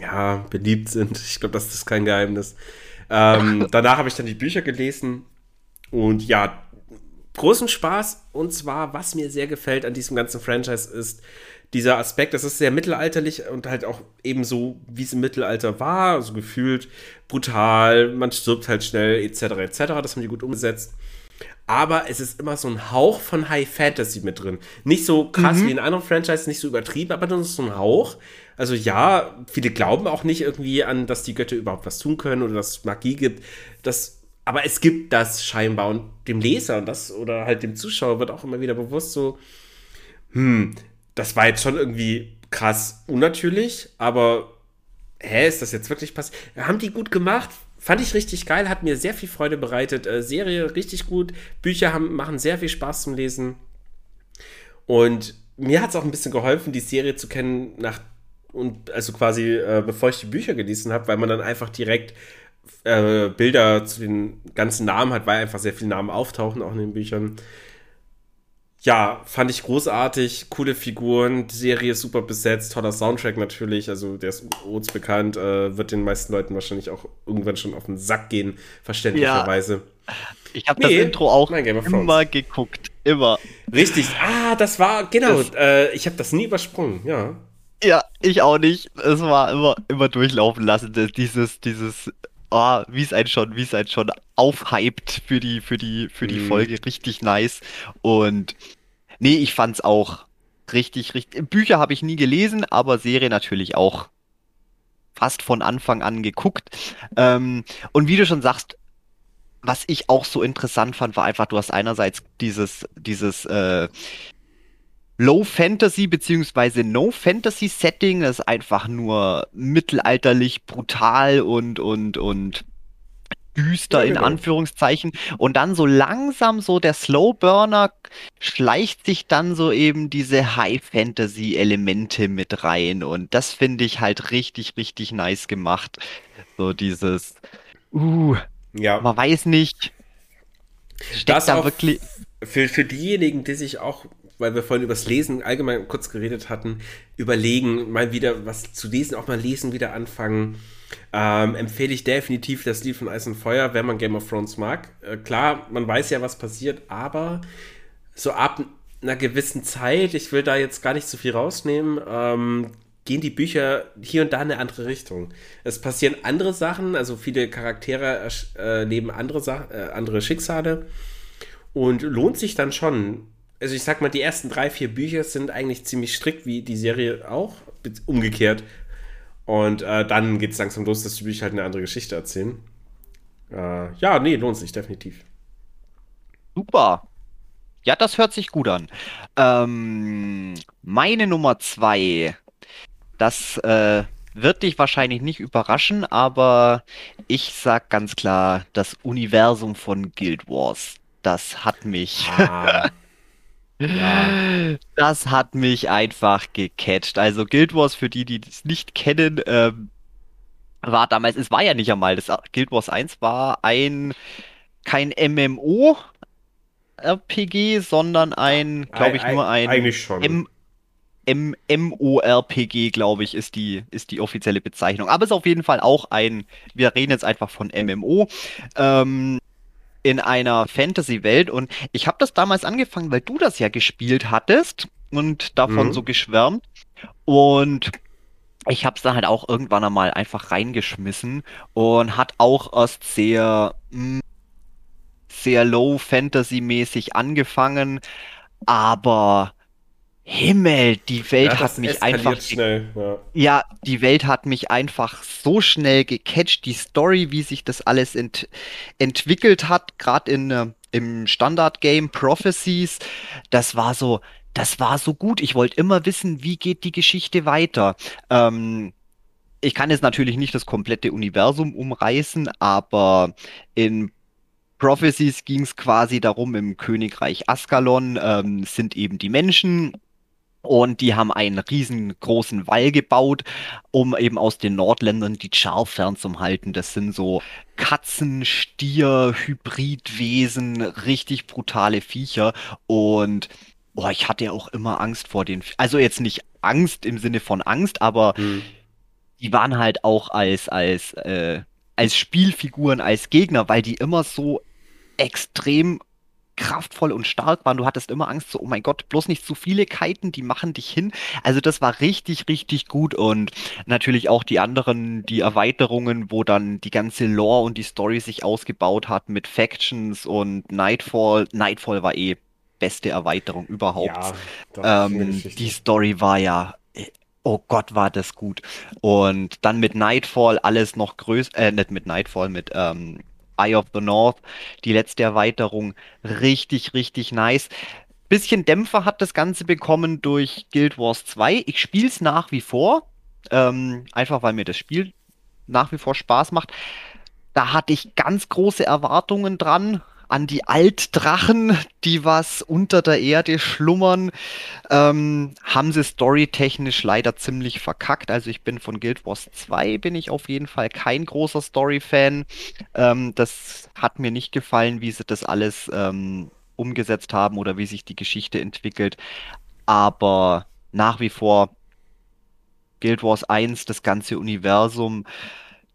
ja, beliebt sind. Ich glaube, das ist kein Geheimnis. Ähm, (laughs) danach habe ich dann die Bücher gelesen und ja, großen Spaß. Und zwar, was mir sehr gefällt an diesem ganzen Franchise ist dieser Aspekt, das ist sehr mittelalterlich und halt auch ebenso, wie es im Mittelalter war, also gefühlt brutal, man stirbt halt schnell, etc., etc. Das haben die gut umgesetzt aber es ist immer so ein Hauch von High Fantasy mit drin. Nicht so krass mhm. wie in anderen Franchises, nicht so übertrieben, aber nur so ein Hauch. Also ja, viele glauben auch nicht irgendwie an, dass die Götter überhaupt was tun können oder dass es Magie gibt. Das, aber es gibt das scheinbar und dem Leser und das oder halt dem Zuschauer wird auch immer wieder bewusst so, hm, das war jetzt schon irgendwie krass unnatürlich, aber hä, ist das jetzt wirklich passiert? Haben die gut gemacht? Fand ich richtig geil, hat mir sehr viel Freude bereitet. Äh, Serie richtig gut. Bücher haben, machen sehr viel Spaß zum Lesen. Und mir hat es auch ein bisschen geholfen, die Serie zu kennen, nach, und also quasi äh, bevor ich die Bücher gelesen habe, weil man dann einfach direkt äh, Bilder zu den ganzen Namen hat, weil einfach sehr viele Namen auftauchen, auch in den Büchern ja, fand ich großartig, coole Figuren, die Serie ist super besetzt, toller Soundtrack natürlich, also der ist uns bekannt, äh, wird den meisten Leuten wahrscheinlich auch irgendwann schon auf den Sack gehen, verständlicherweise. Ja. Ich habe nee, das Intro auch immer geguckt, immer. Richtig, ah, das war, genau, das, äh, ich habe das nie übersprungen, ja. Ja, ich auch nicht. Es war immer, immer durchlaufen lassen, dieses, dieses oh, wie es einen schon, wie es einen schon aufhypt für die, für die, für die mhm. Folge. Richtig nice. Und nee, ich fand's auch richtig, richtig. Bücher habe ich nie gelesen, aber Serie natürlich auch fast von Anfang an geguckt. Ähm, und wie du schon sagst, was ich auch so interessant fand, war einfach, du hast einerseits dieses, dieses äh, Low Fantasy beziehungsweise No Fantasy Setting, das ist einfach nur mittelalterlich, brutal und und und düster ja, genau. in Anführungszeichen und dann so langsam so der Slow Burner schleicht sich dann so eben diese High Fantasy Elemente mit rein und das finde ich halt richtig richtig nice gemacht. So dieses uh ja. man weiß nicht steckt das da wirklich für, für diejenigen, die sich auch weil wir vorhin über das Lesen allgemein kurz geredet hatten, überlegen, mal wieder was zu lesen, auch mal lesen wieder anfangen. Ähm, empfehle ich definitiv das Lied von Eis und Feuer, wenn man Game of Thrones mag. Äh, klar, man weiß ja, was passiert, aber so ab einer gewissen Zeit, ich will da jetzt gar nicht so viel rausnehmen, ähm, gehen die Bücher hier und da in eine andere Richtung. Es passieren andere Sachen, also viele Charaktere äh, leben andere, äh, andere Schicksale und lohnt sich dann schon, also ich sag mal, die ersten drei, vier Bücher sind eigentlich ziemlich strikt, wie die Serie auch, umgekehrt. Und äh, dann geht es langsam los, dass die Bücher halt eine andere Geschichte erzählen. Äh, ja, nee, lohnt sich definitiv. Super. Ja, das hört sich gut an. Ähm, meine Nummer zwei, das äh, wird dich wahrscheinlich nicht überraschen, aber ich sag ganz klar, das Universum von Guild Wars, das hat mich. Ah. (laughs) ja. Das hat mich einfach gecatcht. Also Guild Wars, für die, die es nicht kennen, ähm, war damals, es war ja nicht einmal, das Guild Wars 1 war ein kein MMO, RPG, sondern ein, glaube ich, nur ein eigentlich schon. M M MMORPG, glaube ich, ist die, ist die offizielle Bezeichnung. Aber es ist auf jeden Fall auch ein, wir reden jetzt einfach von MMO, ähm, in einer Fantasy-Welt. Und ich habe das damals angefangen, weil du das ja gespielt hattest und davon mhm. so geschwärmt. Und ich habe es dann halt auch irgendwann einmal einfach reingeschmissen und hat auch erst sehr, mh, hm, sehr low Fantasy-mäßig angefangen, aber Himmel, die Welt ja, hat mich einfach. Schnell, ja. ja. die Welt hat mich einfach so schnell gecatcht. Die Story, wie sich das alles ent entwickelt hat, gerade in äh, im Standard-Game Prophecies, das war so, das war so gut. Ich wollte immer wissen, wie geht die Geschichte weiter. Ähm, ich kann jetzt natürlich nicht das komplette Universum umreißen, aber in Prophecies ging es quasi darum, im Königreich Askalon ähm, sind eben die Menschen und die haben einen riesengroßen Wall gebaut, um eben aus den Nordländern die Char fernzuhalten. Das sind so Katzen, Stier, Hybridwesen, richtig brutale Viecher. Und oh, ich hatte ja auch immer Angst vor den. Also jetzt nicht Angst im Sinne von Angst, aber hm. die waren halt auch als, als, äh, als Spielfiguren, als Gegner, weil die immer so extrem kraftvoll und stark waren. Du hattest immer Angst, so, oh mein Gott, bloß nicht zu viele Kiten, die machen dich hin. Also das war richtig, richtig gut und natürlich auch die anderen, die Erweiterungen, wo dann die ganze Lore und die Story sich ausgebaut hat mit Factions und Nightfall. Nightfall war eh beste Erweiterung überhaupt. Ja, ähm, die Story war ja oh Gott, war das gut. Und dann mit Nightfall alles noch größer, äh, nicht mit Nightfall, mit ähm, Eye of the North, die letzte Erweiterung, richtig, richtig nice. Bisschen Dämpfer hat das Ganze bekommen durch Guild Wars 2. Ich spiele es nach wie vor, ähm, einfach weil mir das Spiel nach wie vor Spaß macht. Da hatte ich ganz große Erwartungen dran, an die Altdrachen, die was unter der Erde schlummern, ähm, haben sie storytechnisch leider ziemlich verkackt. Also ich bin von Guild Wars 2 bin ich auf jeden Fall kein großer Story-Fan. Ähm, das hat mir nicht gefallen, wie sie das alles ähm, umgesetzt haben oder wie sich die Geschichte entwickelt. Aber nach wie vor Guild Wars 1, das ganze Universum,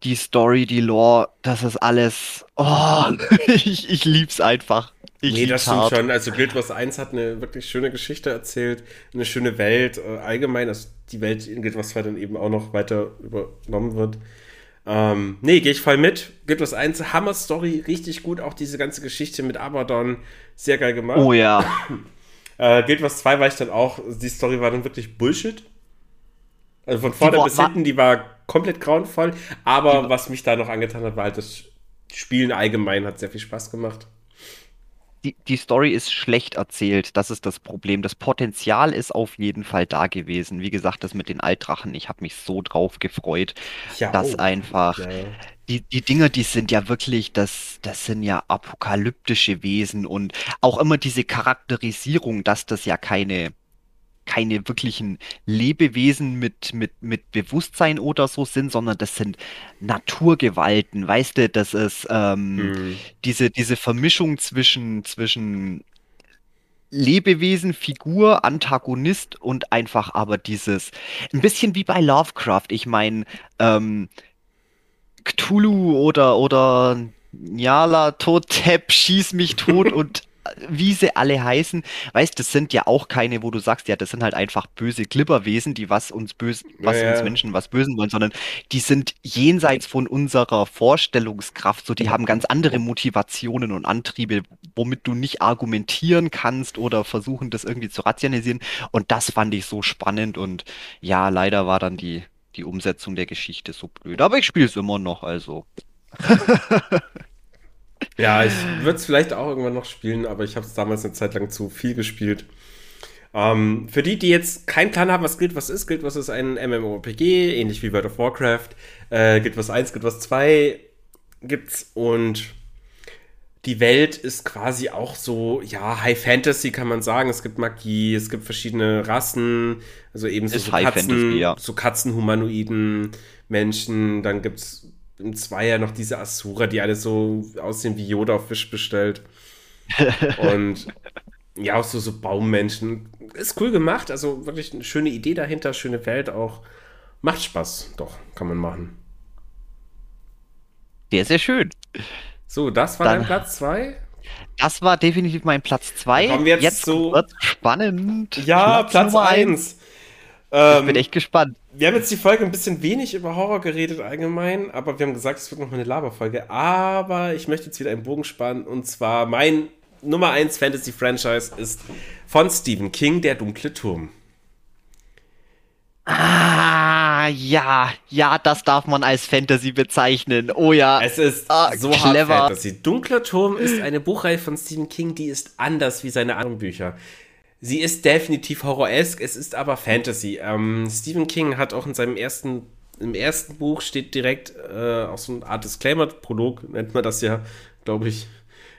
die Story, die Lore, das ist alles. Oh, (laughs) ich, ich lieb's einfach. Ich nee, das stimmt hart. schon. Also Guild Wars 1 hat eine wirklich schöne Geschichte erzählt, eine schöne Welt. Äh, allgemein, dass die Welt in Guild Wars 2 dann eben auch noch weiter übernommen wird. Ähm, nee, gehe ich voll mit. Guild Wars 1, Hammer Story, richtig gut. Auch diese ganze Geschichte mit Abaddon, sehr geil gemacht. Oh ja. äh, Guild Wars 2 war ich dann auch, die Story war dann wirklich Bullshit. Also von vorne bis hinten, die war komplett grauenvoll. Aber was mich da noch angetan hat, war halt das Spielen allgemein, hat sehr viel Spaß gemacht. Die, die Story ist schlecht erzählt, das ist das Problem. Das Potenzial ist auf jeden Fall da gewesen. Wie gesagt, das mit den Altdrachen, ich habe mich so drauf gefreut, ja, dass oh. einfach ja. die, die Dinge, die sind ja wirklich, das, das sind ja apokalyptische Wesen und auch immer diese Charakterisierung, dass das ja keine, keine wirklichen Lebewesen mit, mit, mit Bewusstsein oder so sind, sondern das sind Naturgewalten, weißt du, das ist ähm, mhm. diese, diese Vermischung zwischen, zwischen Lebewesen, Figur, Antagonist und einfach aber dieses, ein bisschen wie bei Lovecraft, ich meine, ähm, Cthulhu oder, oder Nyala, Totep, schieß mich tot (laughs) und wie sie alle heißen, weißt, das sind ja auch keine, wo du sagst, ja, das sind halt einfach böse Glibberwesen, die was uns böse, was ja, uns Menschen was bösen wollen, sondern die sind jenseits von unserer Vorstellungskraft, so die haben ganz andere Motivationen und Antriebe, womit du nicht argumentieren kannst oder versuchen, das irgendwie zu rationalisieren. Und das fand ich so spannend und ja, leider war dann die, die Umsetzung der Geschichte so blöd. Aber ich spiele es immer noch, also. (laughs) Ja, ich würde es vielleicht auch irgendwann noch spielen, aber ich habe es damals eine Zeit lang zu viel gespielt. Ähm, für die, die jetzt keinen Plan haben, was gilt, was ist, gilt, was ist ein MMORPG, ähnlich wie World of Warcraft, äh, gilt was 1, gilt was 2 gibt's und die Welt ist quasi auch so, ja, High Fantasy kann man sagen. Es gibt Magie, es gibt verschiedene Rassen, also eben so, so Katzen, Fantasy, ja. so Katzenhumanoiden, Menschen, dann gibt's im Zweier noch diese Asura, die alle so aussehen wie Yoda auf Fisch bestellt. (laughs) Und ja, auch so, so Baummenschen. Ist cool gemacht, also wirklich eine schöne Idee dahinter, schöne Welt auch. Macht Spaß, doch, kann man machen. Sehr, sehr schön. So, das war Dann, dein Platz 2? Das war definitiv mein Platz 2. Jetzt, jetzt so wird spannend. Ja, Platz 1. Ähm, ich bin echt gespannt. Wir haben jetzt die Folge ein bisschen wenig über Horror geredet allgemein, aber wir haben gesagt, es wird noch mal eine Laberfolge. Aber ich möchte jetzt wieder einen Bogen spannen und zwar mein Nummer 1 Fantasy Franchise ist von Stephen King, Der dunkle Turm. Ah, ja, ja, das darf man als Fantasy bezeichnen. Oh ja. Es ist ah, so clever. hart Fantasy. Dunkler Turm ist eine Buchreihe von Stephen King, die ist anders wie seine anderen Bücher. Sie ist definitiv horroresk, es ist aber Fantasy. Ähm, Stephen King hat auch in seinem ersten, im ersten Buch steht direkt äh, auch so eine Art Disclaimer-Prolog, nennt man das ja, glaube ich,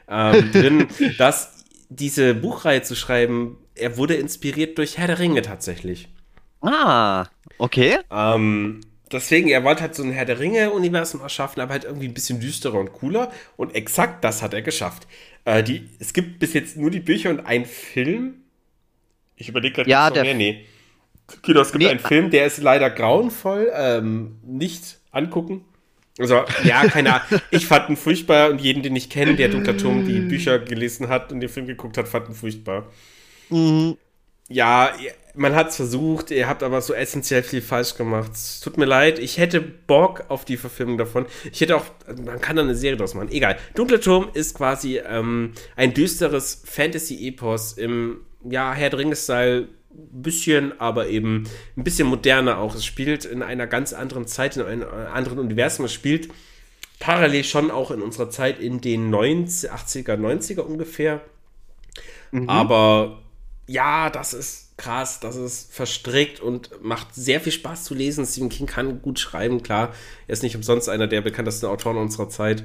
ähm, (laughs) drin, dass diese Buchreihe zu schreiben, er wurde inspiriert durch Herr der Ringe tatsächlich. Ah, okay. Ähm, deswegen, er wollte halt so ein Herr der Ringe-Universum erschaffen, aber halt irgendwie ein bisschen düsterer und cooler. Und exakt das hat er geschafft. Äh, die, es gibt bis jetzt nur die Bücher und einen Film. Ich überlege gerade, ja, der mehr? Nee. Genau, es gibt nee. einen Film, der ist leider grauenvoll. Ähm, nicht angucken. Also, ja, keine Ahnung. (laughs) Ich fand ihn furchtbar und jeden, den ich kenne, der Dunkler Turm die Bücher gelesen hat und den Film geguckt hat, fand ihn furchtbar. Mhm. Ja, man hat es versucht, ihr habt aber so essentiell viel falsch gemacht. Es tut mir leid, ich hätte Bock auf die Verfilmung davon. Ich hätte auch, man kann da eine Serie draus machen. Egal. Dunkler Turm ist quasi ähm, ein düsteres Fantasy-Epos im, ja, Herr Dringe-Style bisschen, aber eben ein bisschen moderner auch. Es spielt in einer ganz anderen Zeit, in einem anderen Universum. Es spielt parallel schon auch in unserer Zeit in den 90, 80er, 90er ungefähr. Mhm. Aber ja, das ist krass, das ist verstrickt und macht sehr viel Spaß zu lesen. Stephen King kann gut schreiben, klar. Er ist nicht umsonst einer der bekanntesten Autoren unserer Zeit.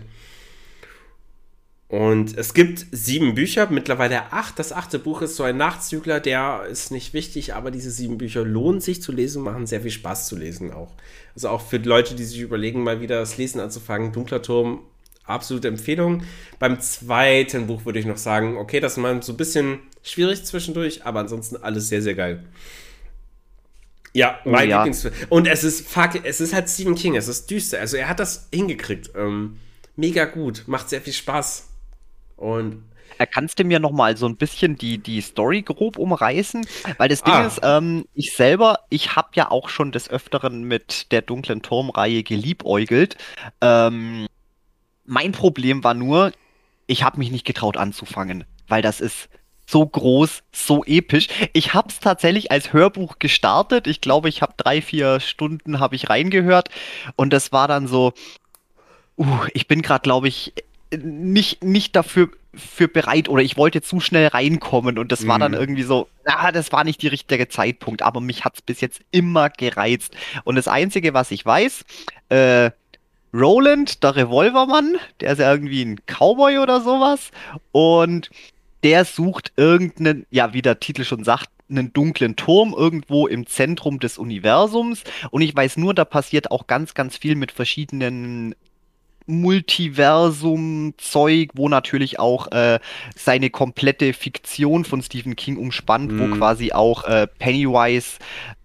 Und es gibt sieben Bücher, mittlerweile acht. Das achte Buch ist so ein Nachzügler, der ist nicht wichtig, aber diese sieben Bücher lohnen sich zu lesen, machen sehr viel Spaß zu lesen auch. Also auch für Leute, die sich überlegen, mal wieder das Lesen anzufangen. Dunkler Turm, absolute Empfehlung. Beim zweiten Buch würde ich noch sagen, okay, das ist mal so ein bisschen schwierig zwischendurch, aber ansonsten alles sehr, sehr geil. Ja, oh, mein ja. Lieblings. Und es ist, fuck, es ist halt Stephen King, es ist düster. Also er hat das hingekriegt. Ähm, mega gut, macht sehr viel Spaß. Und Kannst du mir noch mal so ein bisschen die, die Story grob umreißen? Weil das Ding ah. ist, ähm, ich selber, ich habe ja auch schon des Öfteren mit der dunklen Turmreihe geliebäugelt. Ähm, mein Problem war nur, ich habe mich nicht getraut anzufangen, weil das ist so groß, so episch. Ich habe es tatsächlich als Hörbuch gestartet. Ich glaube, ich habe drei, vier Stunden habe ich reingehört und das war dann so, uh, ich bin gerade, glaube ich, nicht, nicht dafür für bereit oder ich wollte zu schnell reinkommen und das mhm. war dann mhm. irgendwie so, na, das war nicht der richtige Zeitpunkt, aber mich hat es bis jetzt immer gereizt. Und das Einzige, was ich weiß, äh, Roland, der Revolvermann, der ist ja irgendwie ein Cowboy oder sowas und der sucht irgendeinen, ja, wie der Titel schon sagt, einen dunklen Turm irgendwo im Zentrum des Universums. Und ich weiß nur, da passiert auch ganz, ganz viel mit verschiedenen Multiversum-Zeug, wo natürlich auch äh, seine komplette Fiktion von Stephen King umspannt, mhm. wo quasi auch äh, Pennywise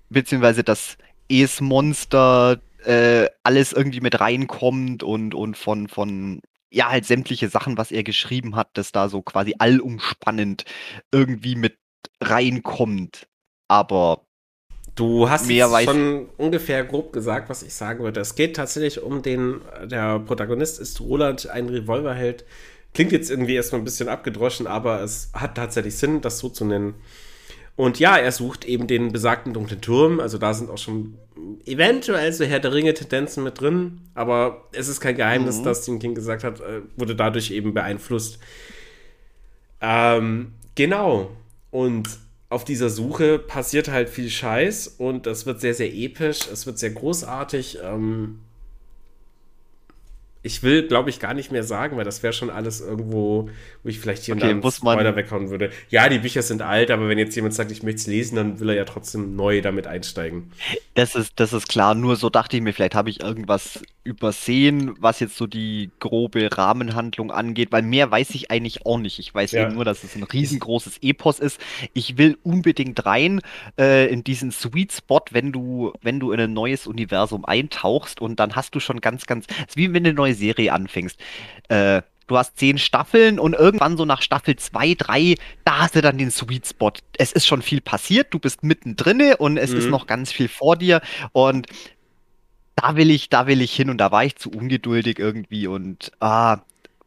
beziehungsweise das Es-Monster äh, alles irgendwie mit reinkommt und, und von, von ja, halt sämtliche Sachen, was er geschrieben hat, das da so quasi allumspannend irgendwie mit reinkommt. Aber Du hast schon ungefähr grob gesagt, was ich sagen würde. Es geht tatsächlich um den, der Protagonist ist Roland, ein Revolverheld. Klingt jetzt irgendwie erstmal ein bisschen abgedroschen, aber es hat tatsächlich Sinn, das so zu nennen. Und ja, er sucht eben den besagten dunklen Turm. Also da sind auch schon eventuell so Herr der Ringe-Tendenzen mit drin, aber es ist kein Geheimnis, mhm. dass Stephen King gesagt hat, äh, wurde dadurch eben beeinflusst. Ähm, genau. Und auf dieser Suche passiert halt viel Scheiß und das wird sehr, sehr episch, es wird sehr großartig. Ähm, ich will, glaube ich, gar nicht mehr sagen, weil das wäre schon alles irgendwo, wo ich vielleicht hier okay, und da Spoiler weghauen würde. Ja, die Bücher sind alt, aber wenn jetzt jemand sagt, ich möchte es lesen, dann will er ja trotzdem neu damit einsteigen. Das ist, das ist klar, nur so dachte ich mir, vielleicht habe ich irgendwas übersehen, was jetzt so die grobe Rahmenhandlung angeht, weil mehr weiß ich eigentlich auch nicht. Ich weiß ja. eben nur, dass es ein riesengroßes Epos ist. Ich will unbedingt rein äh, in diesen Sweet Spot, wenn du, wenn du in ein neues Universum eintauchst und dann hast du schon ganz, ganz, es ist wie wenn du eine neue Serie anfängst. Äh, du hast zehn Staffeln und irgendwann so nach Staffel 2, 3, da hast du dann den Sweet Spot. Es ist schon viel passiert, du bist mittendrin und es mhm. ist noch ganz viel vor dir und da will ich, da will ich hin und da war ich zu ungeduldig irgendwie und ah,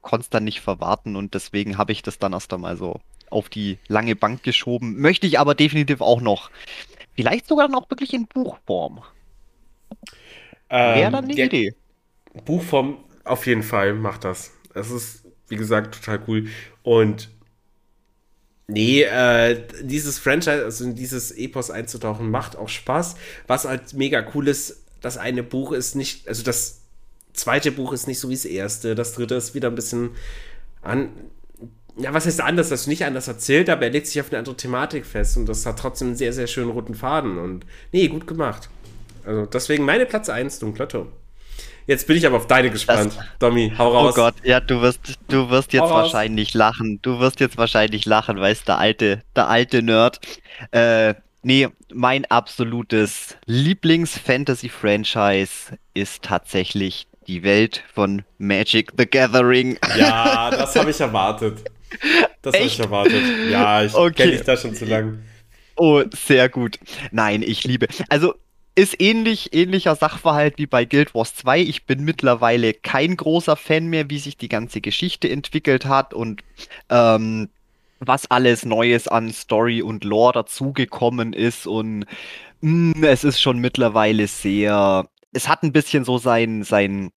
konnte es dann nicht verwarten und deswegen habe ich das dann erst einmal so auf die lange Bank geschoben. Möchte ich aber definitiv auch noch. Vielleicht sogar noch wirklich in Buchform. Ähm, Wäre dann eine Idee. Buchform auf jeden Fall macht das. Es ist, wie gesagt, total cool. Und nee, äh, dieses Franchise, also in dieses Epos einzutauchen, macht auch Spaß. Was halt mega cool ist, das eine Buch ist nicht, also das zweite Buch ist nicht so wie das erste, das dritte ist wieder ein bisschen an, ja, was heißt anders? Das ist nicht anders erzählt, aber er legt sich auf eine andere Thematik fest und das hat trotzdem einen sehr, sehr schönen roten Faden und nee, gut gemacht. Also deswegen meine Platz 1, Dunkler Turm. Jetzt bin ich aber auf deine gespannt. Das, Domi, hau raus. Oh Gott, ja, du wirst, du wirst jetzt wahrscheinlich lachen. Du wirst jetzt wahrscheinlich lachen, weißt der alte, der alte Nerd. Äh, Nee, mein absolutes Lieblings-Fantasy-Franchise ist tatsächlich die Welt von Magic the Gathering. Ja, (laughs) das habe ich erwartet. Das habe ich erwartet. Ja, ich okay. kenne dich da schon zu lang. Oh, sehr gut. Nein, ich liebe. Also ist ähnlich, ähnlicher Sachverhalt wie bei Guild Wars 2. Ich bin mittlerweile kein großer Fan mehr, wie sich die ganze Geschichte entwickelt hat und ähm, was alles Neues an Story und Lore dazugekommen ist und mh, hm, es ist schon mittlerweile sehr, es hat ein bisschen so sein, sein,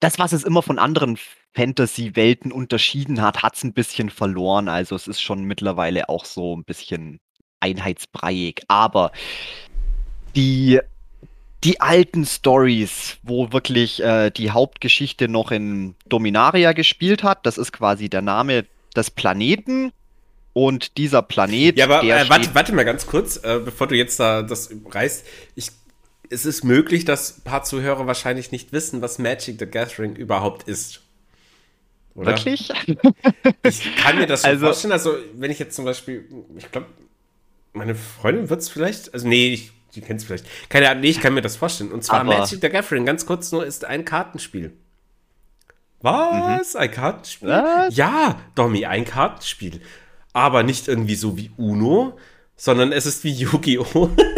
das, was es immer von anderen Fantasy-Welten unterschieden hat, hat es ein bisschen verloren. Also es ist schon mittlerweile auch so ein bisschen einheitsbreiig. Aber die die alten Stories, wo wirklich äh, die Hauptgeschichte noch in Dominaria gespielt hat, das ist quasi der Name des Planeten. Und dieser Planet. Ja, aber äh, warte, warte mal ganz kurz, äh, bevor du jetzt da das reißt. Ich, es ist möglich, dass ein paar Zuhörer wahrscheinlich nicht wissen, was Magic the Gathering überhaupt ist. Oder? Wirklich? Ich kann mir das also, vorstellen. Also, wenn ich jetzt zum Beispiel, ich glaube, meine Freundin wird es vielleicht, also nee, ich, die kennt es vielleicht. Keine Ahnung, nee, ich kann mir das vorstellen. Und zwar Magic the Gathering, ganz kurz nur, ist ein Kartenspiel. Was? Mhm. Ein Kartenspiel? Was? Ja, Domi, ein Kartenspiel. Aber nicht irgendwie so wie Uno, sondern es ist wie Yu-Gi-Oh! (laughs)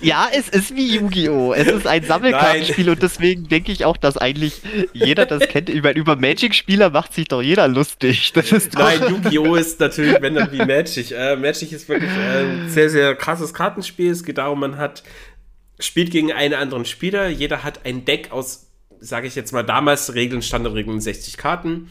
Ja, es ist wie Yu-Gi-Oh! Es ist ein Sammelkartenspiel und deswegen denke ich auch, dass eigentlich jeder das kennt. Über, über Magic-Spieler macht sich doch jeder lustig. Das ist Nein, Yu-Gi-Oh! ist natürlich, wenn dann wie Magic. Äh, Magic ist wirklich ein sehr, sehr krasses Kartenspiel. Es geht darum, man hat, spielt gegen einen anderen Spieler. Jeder hat ein Deck aus sage ich jetzt mal, damals Regeln, Standardregeln 60 Karten.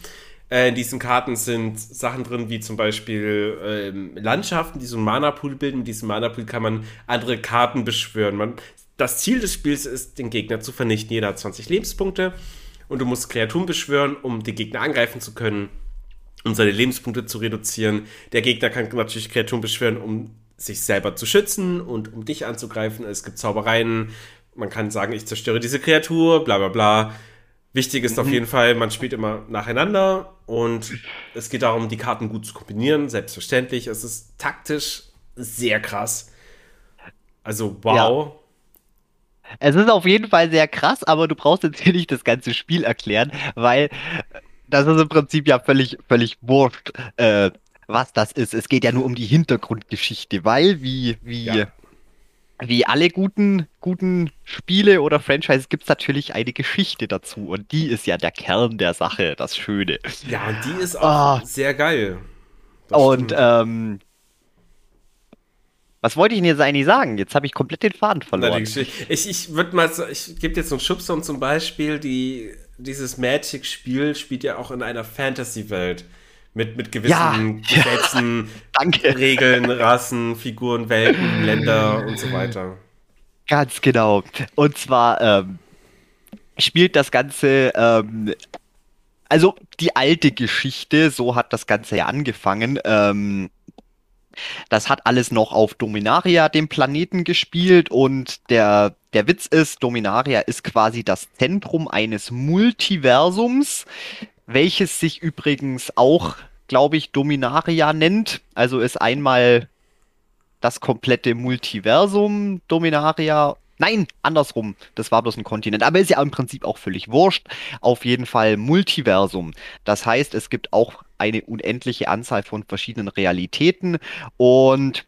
Äh, in diesen Karten sind Sachen drin, wie zum Beispiel ähm, Landschaften, die so einen Mana-Pool bilden. Mit diesem Mana-Pool kann man andere Karten beschwören. Man, das Ziel des Spiels ist, den Gegner zu vernichten. Jeder hat 20 Lebenspunkte und du musst Kreaturen beschwören, um den Gegner angreifen zu können, um seine Lebenspunkte zu reduzieren. Der Gegner kann natürlich Kreaturen beschwören, um sich selber zu schützen und um dich anzugreifen. Es gibt Zaubereien, man kann sagen, ich zerstöre diese Kreatur, bla bla bla. Wichtig ist mhm. auf jeden Fall, man spielt immer nacheinander und es geht darum, die Karten gut zu kombinieren, selbstverständlich. Es ist taktisch sehr krass. Also, wow. Ja. Es ist auf jeden Fall sehr krass, aber du brauchst jetzt hier nicht das ganze Spiel erklären, weil das ist im Prinzip ja völlig, völlig wurscht, äh, was das ist. Es geht ja nur um die Hintergrundgeschichte, weil, wie, wie ja wie alle guten, guten Spiele oder Franchises gibt es natürlich eine Geschichte dazu. Und die ist ja der Kern der Sache, das Schöne. Ja, und die ist auch oh. sehr geil. Das und ähm, Was wollte ich denn jetzt eigentlich sagen? Jetzt habe ich komplett den Faden verloren. Ich ich würde mal, ich gebe jetzt so einen Schubser und zum Beispiel, die, dieses Magic-Spiel spielt ja auch in einer Fantasy-Welt. Mit, mit gewissen ja, Gesetzen, (laughs) ja, Regeln, Rassen, Figuren, Welten, (laughs) Länder und so weiter. Ganz genau. Und zwar ähm, spielt das Ganze, ähm, also die alte Geschichte, so hat das Ganze ja angefangen. Ähm, das hat alles noch auf Dominaria, dem Planeten, gespielt und der, der Witz ist, Dominaria ist quasi das Zentrum eines Multiversums, welches sich übrigens auch, glaube ich, Dominaria nennt. Also ist einmal das komplette Multiversum Dominaria Nein, andersrum. Das war bloß ein Kontinent. Aber ist ja im Prinzip auch völlig wurscht. Auf jeden Fall Multiversum. Das heißt, es gibt auch eine unendliche Anzahl von verschiedenen Realitäten und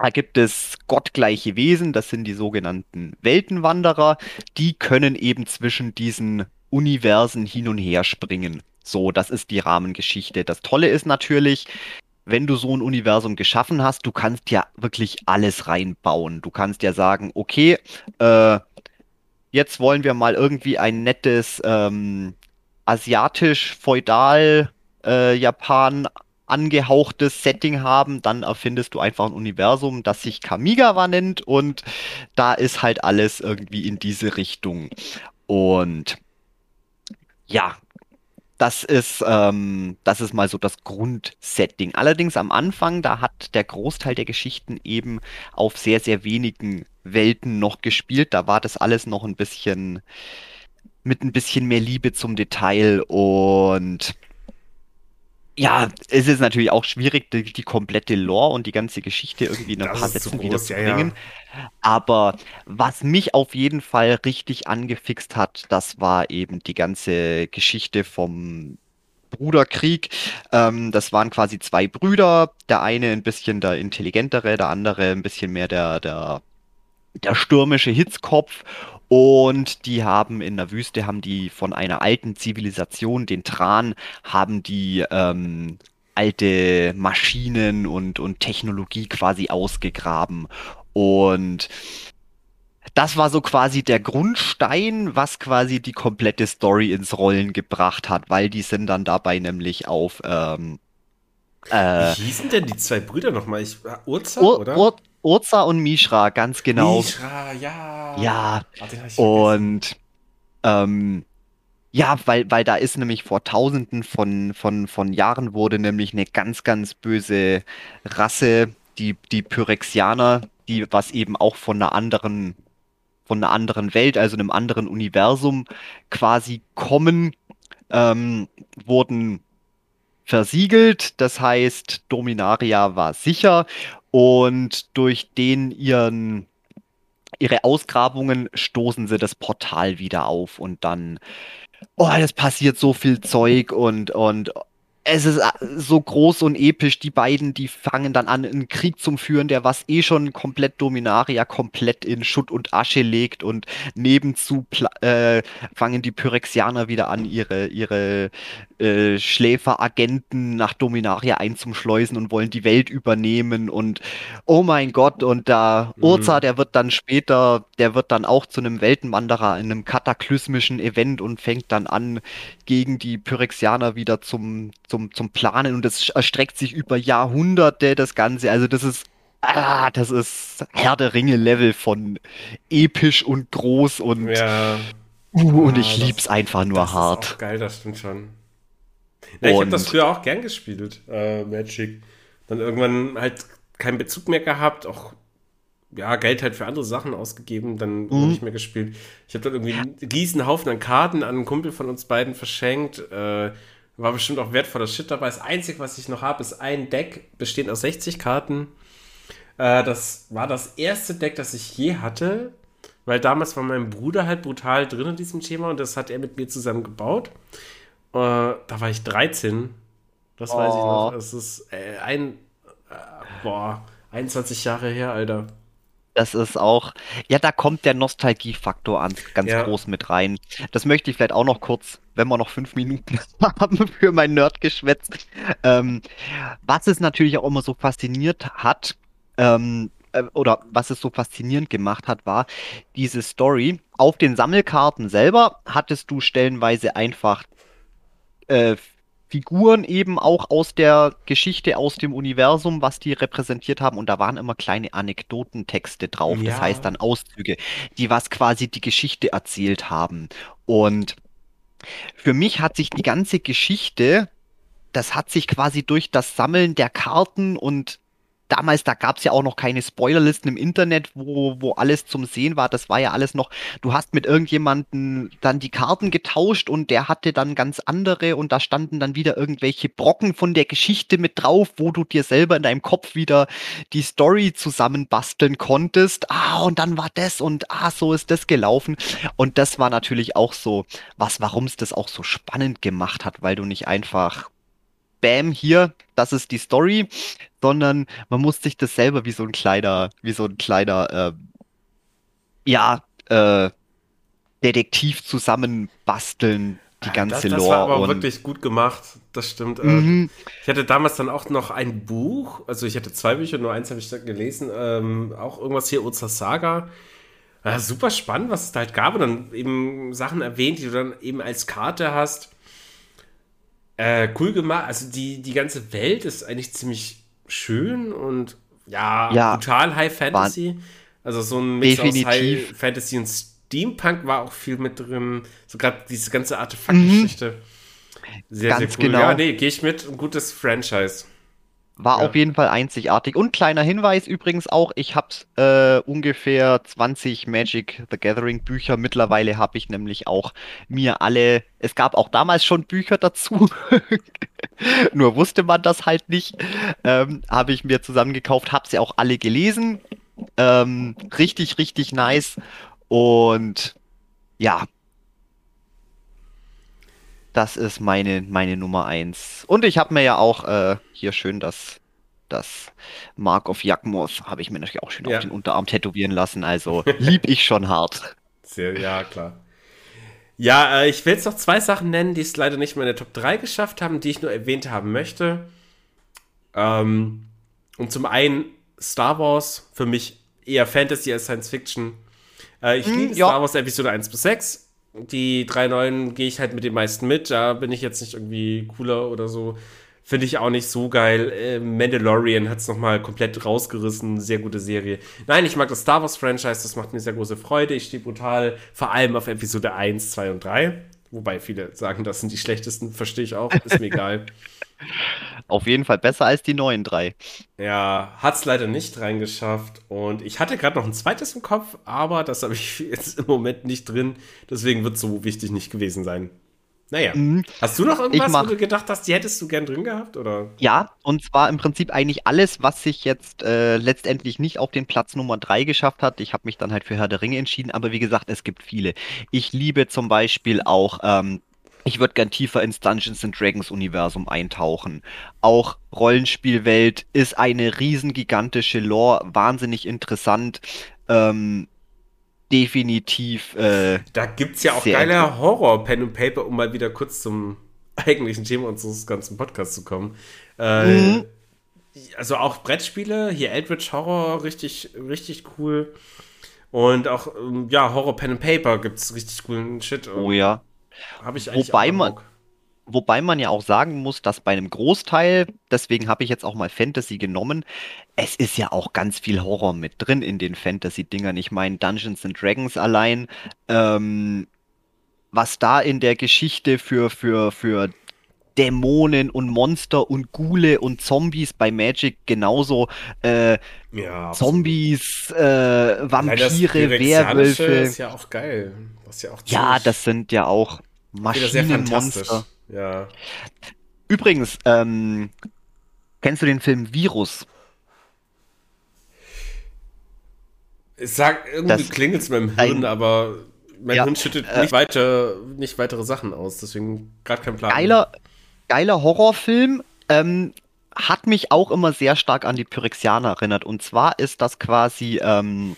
da gibt es gottgleiche Wesen, das sind die sogenannten Weltenwanderer, die können eben zwischen diesen Universen hin und her springen. So, das ist die Rahmengeschichte. Das Tolle ist natürlich, wenn du so ein Universum geschaffen hast, du kannst ja wirklich alles reinbauen. Du kannst ja sagen, okay, äh, jetzt wollen wir mal irgendwie ein nettes ähm, asiatisch-feudal äh, angehauchtes Setting haben, dann erfindest du einfach ein Universum, das sich Kamigawa nennt und da ist halt alles irgendwie in diese Richtung. Und ja, das ist, ähm, das ist mal so das Grundsetting. Allerdings am Anfang, da hat der Großteil der Geschichten eben auf sehr, sehr wenigen Welten noch gespielt. Da war das alles noch ein bisschen mit ein bisschen mehr Liebe zum Detail und ja, es ist natürlich auch schwierig, die, die, komplette Lore und die ganze Geschichte irgendwie in ein das paar Sätzen wieder zu bringen. Ja. Aber was mich auf jeden Fall richtig angefixt hat, das war eben die ganze Geschichte vom Bruderkrieg. Ähm, das waren quasi zwei Brüder. Der eine ein bisschen der intelligentere, der andere ein bisschen mehr der, der, der stürmische Hitzkopf. Und die haben in der Wüste, haben die von einer alten Zivilisation, den Tran, haben die ähm, alte Maschinen und, und Technologie quasi ausgegraben. Und das war so quasi der Grundstein, was quasi die komplette Story ins Rollen gebracht hat, weil die sind dann dabei nämlich auf. Ähm, äh, Wie hießen denn die zwei Brüder nochmal? Ich, Urza, Ur, oder? Ur, Urza und Mishra, ganz genau. Mishra, ja. Ja. und ähm, ja, weil, weil da ist nämlich vor tausenden von, von, von Jahren wurde nämlich eine ganz, ganz böse Rasse, die, die Pyrexianer, die was eben auch von einer anderen, von einer anderen Welt, also einem anderen Universum quasi kommen, ähm, wurden versiegelt. Das heißt, Dominaria war sicher und durch den ihren ihre Ausgrabungen stoßen sie das Portal wieder auf und dann oh, es passiert so viel Zeug und und es ist äh, so groß und episch. Die beiden, die fangen dann an, einen Krieg zu führen, der was eh schon komplett Dominaria komplett in Schutt und Asche legt und nebenzu äh, fangen die Pyrexianer wieder an, ihre, ihre äh, Schläferagenten nach Dominaria einzuschleusen und wollen die Welt übernehmen und oh mein Gott, und da mhm. Urza, der wird dann später, der wird dann auch zu einem Weltenwanderer in einem kataklysmischen Event und fängt dann an, gegen die Pyrexianer wieder zum zum, zum Planen und das erstreckt sich über Jahrhunderte, das Ganze. Also das ist, ah, das ist Herr der Ringe-Level von episch und groß und, ja. uh, und ich lieb's einfach nur das hart. Ist auch geil, das stimmt schon. Ja, ich habe das früher auch gern gespielt, äh, Magic. Dann irgendwann halt keinen Bezug mehr gehabt, auch ja, Geld halt für andere Sachen ausgegeben, dann mhm. nicht mehr gespielt. Ich habe dann irgendwie einen riesen Haufen an Karten an einen Kumpel von uns beiden verschenkt. Äh, war bestimmt auch wertvoller Shit dabei. Das Einzige, was ich noch habe, ist ein Deck, bestehend aus 60 Karten. Äh, das war das erste Deck, das ich je hatte, weil damals war mein Bruder halt brutal drin in diesem Thema und das hat er mit mir zusammen gebaut. Äh, da war ich 13. Das oh. weiß ich noch. Es ist äh, ein, äh, boah, 21 Jahre her, Alter. Das ist auch, ja, da kommt der Nostalgiefaktor an, ganz ja. groß mit rein. Das möchte ich vielleicht auch noch kurz, wenn wir noch fünf Minuten (laughs) haben für mein Nerdgeschwätz. Ähm, was es natürlich auch immer so fasziniert hat, ähm, äh, oder was es so faszinierend gemacht hat, war diese Story. Auf den Sammelkarten selber hattest du stellenweise einfach äh, Figuren eben auch aus der Geschichte, aus dem Universum, was die repräsentiert haben. Und da waren immer kleine Anekdotentexte drauf. Ja. Das heißt dann Auszüge, die was quasi die Geschichte erzählt haben. Und für mich hat sich die ganze Geschichte, das hat sich quasi durch das Sammeln der Karten und damals, da gab es ja auch noch keine Spoilerlisten im Internet, wo, wo alles zum Sehen war. Das war ja alles noch, du hast mit irgendjemandem dann die Karten getauscht und der hatte dann ganz andere und da standen dann wieder irgendwelche Brocken von der Geschichte mit drauf, wo du dir selber in deinem Kopf wieder die Story zusammenbasteln konntest. Ah, und dann war das und ah, so ist das gelaufen. Und das war natürlich auch so was, warum es das auch so spannend gemacht hat, weil du nicht einfach Bam, hier, das ist die Story, sondern man muss sich das selber wie so ein kleiner, wie so ein kleiner, äh, ja, äh, Detektiv zusammenbasteln, die ganze das, das Lore. Das war aber wirklich gut gemacht, das stimmt. Äh, mhm. Ich hatte damals dann auch noch ein Buch, also ich hatte zwei Bücher, nur eins habe ich gelesen, ähm, auch irgendwas hier, Urza Saga. Ja, super spannend, was es da halt gab und dann eben Sachen erwähnt, die du dann eben als Karte hast. Äh, cool gemacht. Also die, die ganze Welt ist eigentlich ziemlich schön und ja, ja brutal High Fantasy. Also so ein Mix definitiv. aus High Fantasy und Steampunk war auch viel mit drin. So gerade diese ganze Artefaktgeschichte. Mhm. Sehr, Ganz sehr cool. Genau. Ja, nee, gehe ich mit. Ein gutes Franchise. War ja. auf jeden Fall einzigartig. Und kleiner Hinweis übrigens auch, ich habe äh, ungefähr 20 Magic the Gathering Bücher. Mittlerweile habe ich nämlich auch mir alle, es gab auch damals schon Bücher dazu, (laughs) nur wusste man das halt nicht. Ähm, habe ich mir zusammengekauft, habe sie auch alle gelesen. Ähm, richtig, richtig nice. Und ja, das ist meine, meine Nummer eins. Und ich habe mir ja auch äh, hier schön das, das Mark of Yakmoth, habe ich mir natürlich auch schön ja. auf den Unterarm tätowieren lassen. Also lieb ich schon hart. Sehr, ja, klar. Ja, äh, ich will jetzt noch zwei Sachen nennen, die es leider nicht mehr in der Top 3 geschafft haben, die ich nur erwähnt haben möchte. Ähm, und zum einen Star Wars, für mich eher Fantasy als Science Fiction. Äh, ich mm, liebe ja. Star Wars Episode 1 bis 6 die drei neuen gehe ich halt mit den meisten mit. Da bin ich jetzt nicht irgendwie cooler oder so. Finde ich auch nicht so geil. Äh, Mandalorian hat es nochmal komplett rausgerissen. Sehr gute Serie. Nein, ich mag das Star Wars Franchise. Das macht mir sehr große Freude. Ich stehe brutal vor allem auf Episode 1, 2 und 3. Wobei viele sagen, das sind die schlechtesten. Verstehe ich auch. Ist mir egal. (laughs) Auf jeden Fall besser als die neuen drei. Ja, hat es leider nicht reingeschafft. Und ich hatte gerade noch ein zweites im Kopf, aber das habe ich (laughs) jetzt im Moment nicht drin. Deswegen wird es so wichtig nicht gewesen sein. Naja. Mhm. Hast du noch irgendwas, mach, wo du gedacht hast, die hättest du gern drin gehabt? Oder? Ja, und zwar im Prinzip eigentlich alles, was sich jetzt äh, letztendlich nicht auf den Platz Nummer 3 geschafft hat. Ich habe mich dann halt für Herr der Ringe entschieden, aber wie gesagt, es gibt viele. Ich liebe zum Beispiel auch ähm, ich würde gern tiefer ins Dungeons and Dragons Universum eintauchen. Auch Rollenspielwelt ist eine riesengigantische Lore, wahnsinnig interessant. Ähm, definitiv. Äh, da gibt's ja auch geile Horror Pen und Paper, um mal wieder kurz zum (laughs) eigentlichen Thema unseres ganzen Podcasts zu kommen. Äh, mhm. Also auch Brettspiele, hier Eldritch Horror, richtig, richtig cool. Und auch, ähm, ja, Horror Pen and Paper gibt's richtig coolen Shit. Oh ja. Habe ich eigentlich wobei man, wobei man ja auch sagen muss, dass bei einem Großteil, deswegen habe ich jetzt auch mal Fantasy genommen, es ist ja auch ganz viel Horror mit drin in den Fantasy-Dingern. Ich meine, Dungeons and Dragons allein, ähm, was da in der Geschichte für, für, für Dämonen und Monster und Ghule und Zombies bei Magic genauso. Äh, ja, Zombies, äh, Vampire, Werwölfe. ist ja auch geil. Das ja, auch ja, das sind ja auch Maschinenmonster. Ja. Übrigens, ähm, kennst du den Film Virus? Ich sag, irgendwie klingelt es meinem Hirn, aber mein ja, Hirn schüttet äh, nicht, weiter, nicht weitere Sachen aus, deswegen gerade kein Plan. Geiler, geiler Horrorfilm. Ähm, hat mich auch immer sehr stark an die Pyrexianer erinnert. Und zwar ist das quasi, ähm,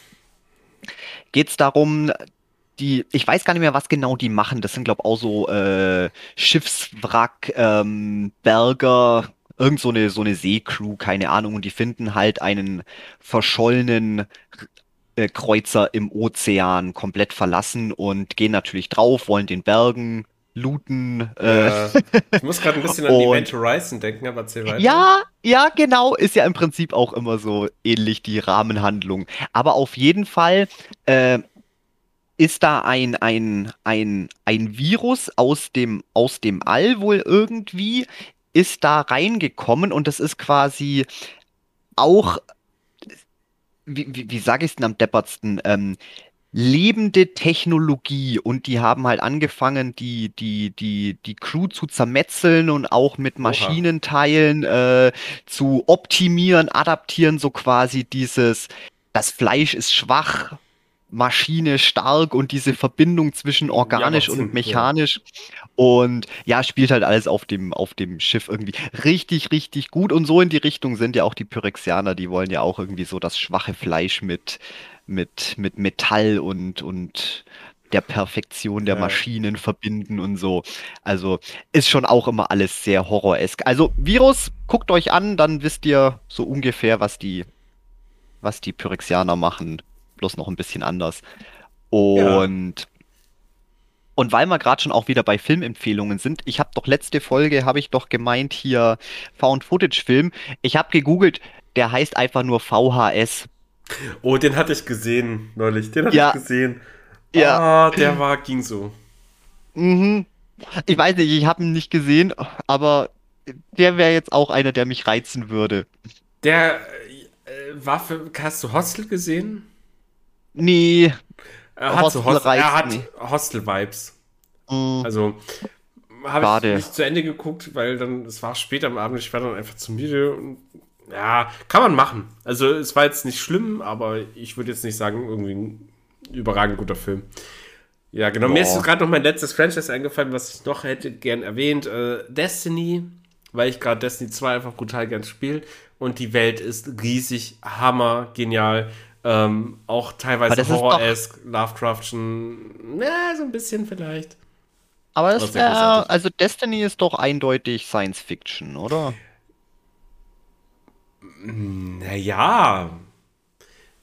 geht es darum, die, ich weiß gar nicht mehr, was genau die machen. Das sind, glaube ich, auch so äh, Schiffswrack, ähm, Berger, irgend so eine, so eine Seecrew, keine Ahnung, und die finden halt einen verschollenen äh, Kreuzer im Ozean komplett verlassen und gehen natürlich drauf, wollen den Bergen looten. Äh. ich muss gerade ein bisschen an Event Horizon denken, aber erzähl weiter. Ja, ja, genau, ist ja im Prinzip auch immer so ähnlich die Rahmenhandlung. Aber auf jeden Fall äh, ist da ein, ein, ein, ein Virus aus dem, aus dem All wohl irgendwie, ist da reingekommen und das ist quasi auch, wie, wie, wie sage ich es denn am deppertsten, ähm, lebende Technologie und die haben halt angefangen, die, die, die, die Crew zu zermetzeln und auch mit Maschinenteilen äh, zu optimieren, adaptieren, so quasi dieses, das Fleisch ist schwach, Maschine stark und diese Verbindung zwischen organisch ja, und mechanisch. Ja. Und ja, spielt halt alles auf dem, auf dem Schiff irgendwie richtig, richtig gut. Und so in die Richtung sind ja auch die Pyrexianer, die wollen ja auch irgendwie so das schwache Fleisch mit, mit, mit Metall und, und der Perfektion der ja. Maschinen verbinden und so. Also ist schon auch immer alles sehr horroresk. Also Virus, guckt euch an, dann wisst ihr so ungefähr, was die, was die Pyrexianer machen bloß noch ein bisschen anders. Und ja. Und weil wir gerade schon auch wieder bei Filmempfehlungen sind, ich habe doch letzte Folge, habe ich doch gemeint, hier Found-Footage-Film. Ich habe gegoogelt, der heißt einfach nur VHS. Oh, den hatte ich gesehen neulich. Den hatte ja. ich gesehen. Ja. Ah, der war, ging so. Mhm. Ich weiß nicht, ich habe ihn nicht gesehen, aber der wäre jetzt auch einer, der mich reizen würde. Der äh, war für. Hast du Hostel gesehen? Nee. Er hat, so Hostel, er hat Hostel-Vibes. Mm. Also habe ich nicht zu Ende geguckt, weil dann, es war spät am Abend, ich war dann einfach zu müde und ja, kann man machen. Also es war jetzt nicht schlimm, aber ich würde jetzt nicht sagen, irgendwie ein überragend guter Film. Ja, genau. Boah. Mir ist gerade noch mein letztes Franchise eingefallen, was ich noch hätte gern erwähnt. Äh, Destiny, weil ich gerade Destiny 2 einfach brutal gern spiele. Und die Welt ist riesig, hammer, genial. Ähm, auch teilweise Horror-esque, Lovecraftschen, ja, so ein bisschen vielleicht. Aber das wär, also Destiny ist doch eindeutig Science Fiction, oder? Naja.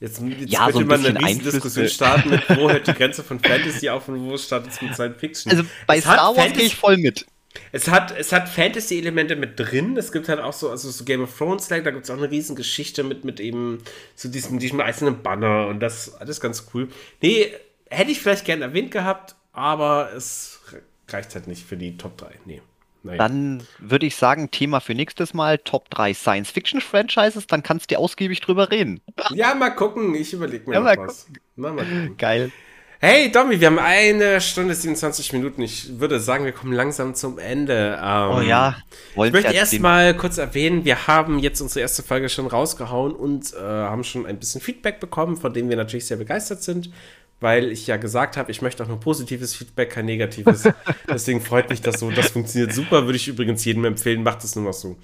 Jetzt, jetzt ja, könnte so man eine riesen Diskussion starten mit, wo hört die Grenze von Fantasy auf und wo startet es mit Science Fiction. Also bei es Star Wars gehe ich voll mit. Es hat, es hat Fantasy-Elemente mit drin. Es gibt halt auch so, also so Game of Thrones, da gibt es auch eine riesen Geschichte mit, mit eben so diesem, diesem einzelnen Banner und das alles ganz cool. Nee, hätte ich vielleicht gern erwähnt gehabt, aber es reicht halt nicht für die Top 3. Nee. Naja. Dann würde ich sagen, Thema für nächstes Mal Top 3 Science-Fiction-Franchises, dann kannst du ausgiebig drüber reden. (laughs) Ja, mal gucken, ich überlege mir ja, mal was. Na, mal Geil. Hey Domi, wir haben eine Stunde 27 Minuten. Ich würde sagen, wir kommen langsam zum Ende. Ähm, oh ja. ich möchte erst mal kurz erwähnen, wir haben jetzt unsere erste Folge schon rausgehauen und äh, haben schon ein bisschen Feedback bekommen, von dem wir natürlich sehr begeistert sind, weil ich ja gesagt habe, ich möchte auch nur positives Feedback, kein negatives. (laughs) Deswegen freut mich das so. Das funktioniert super. Würde ich übrigens jedem empfehlen, macht es nur noch so.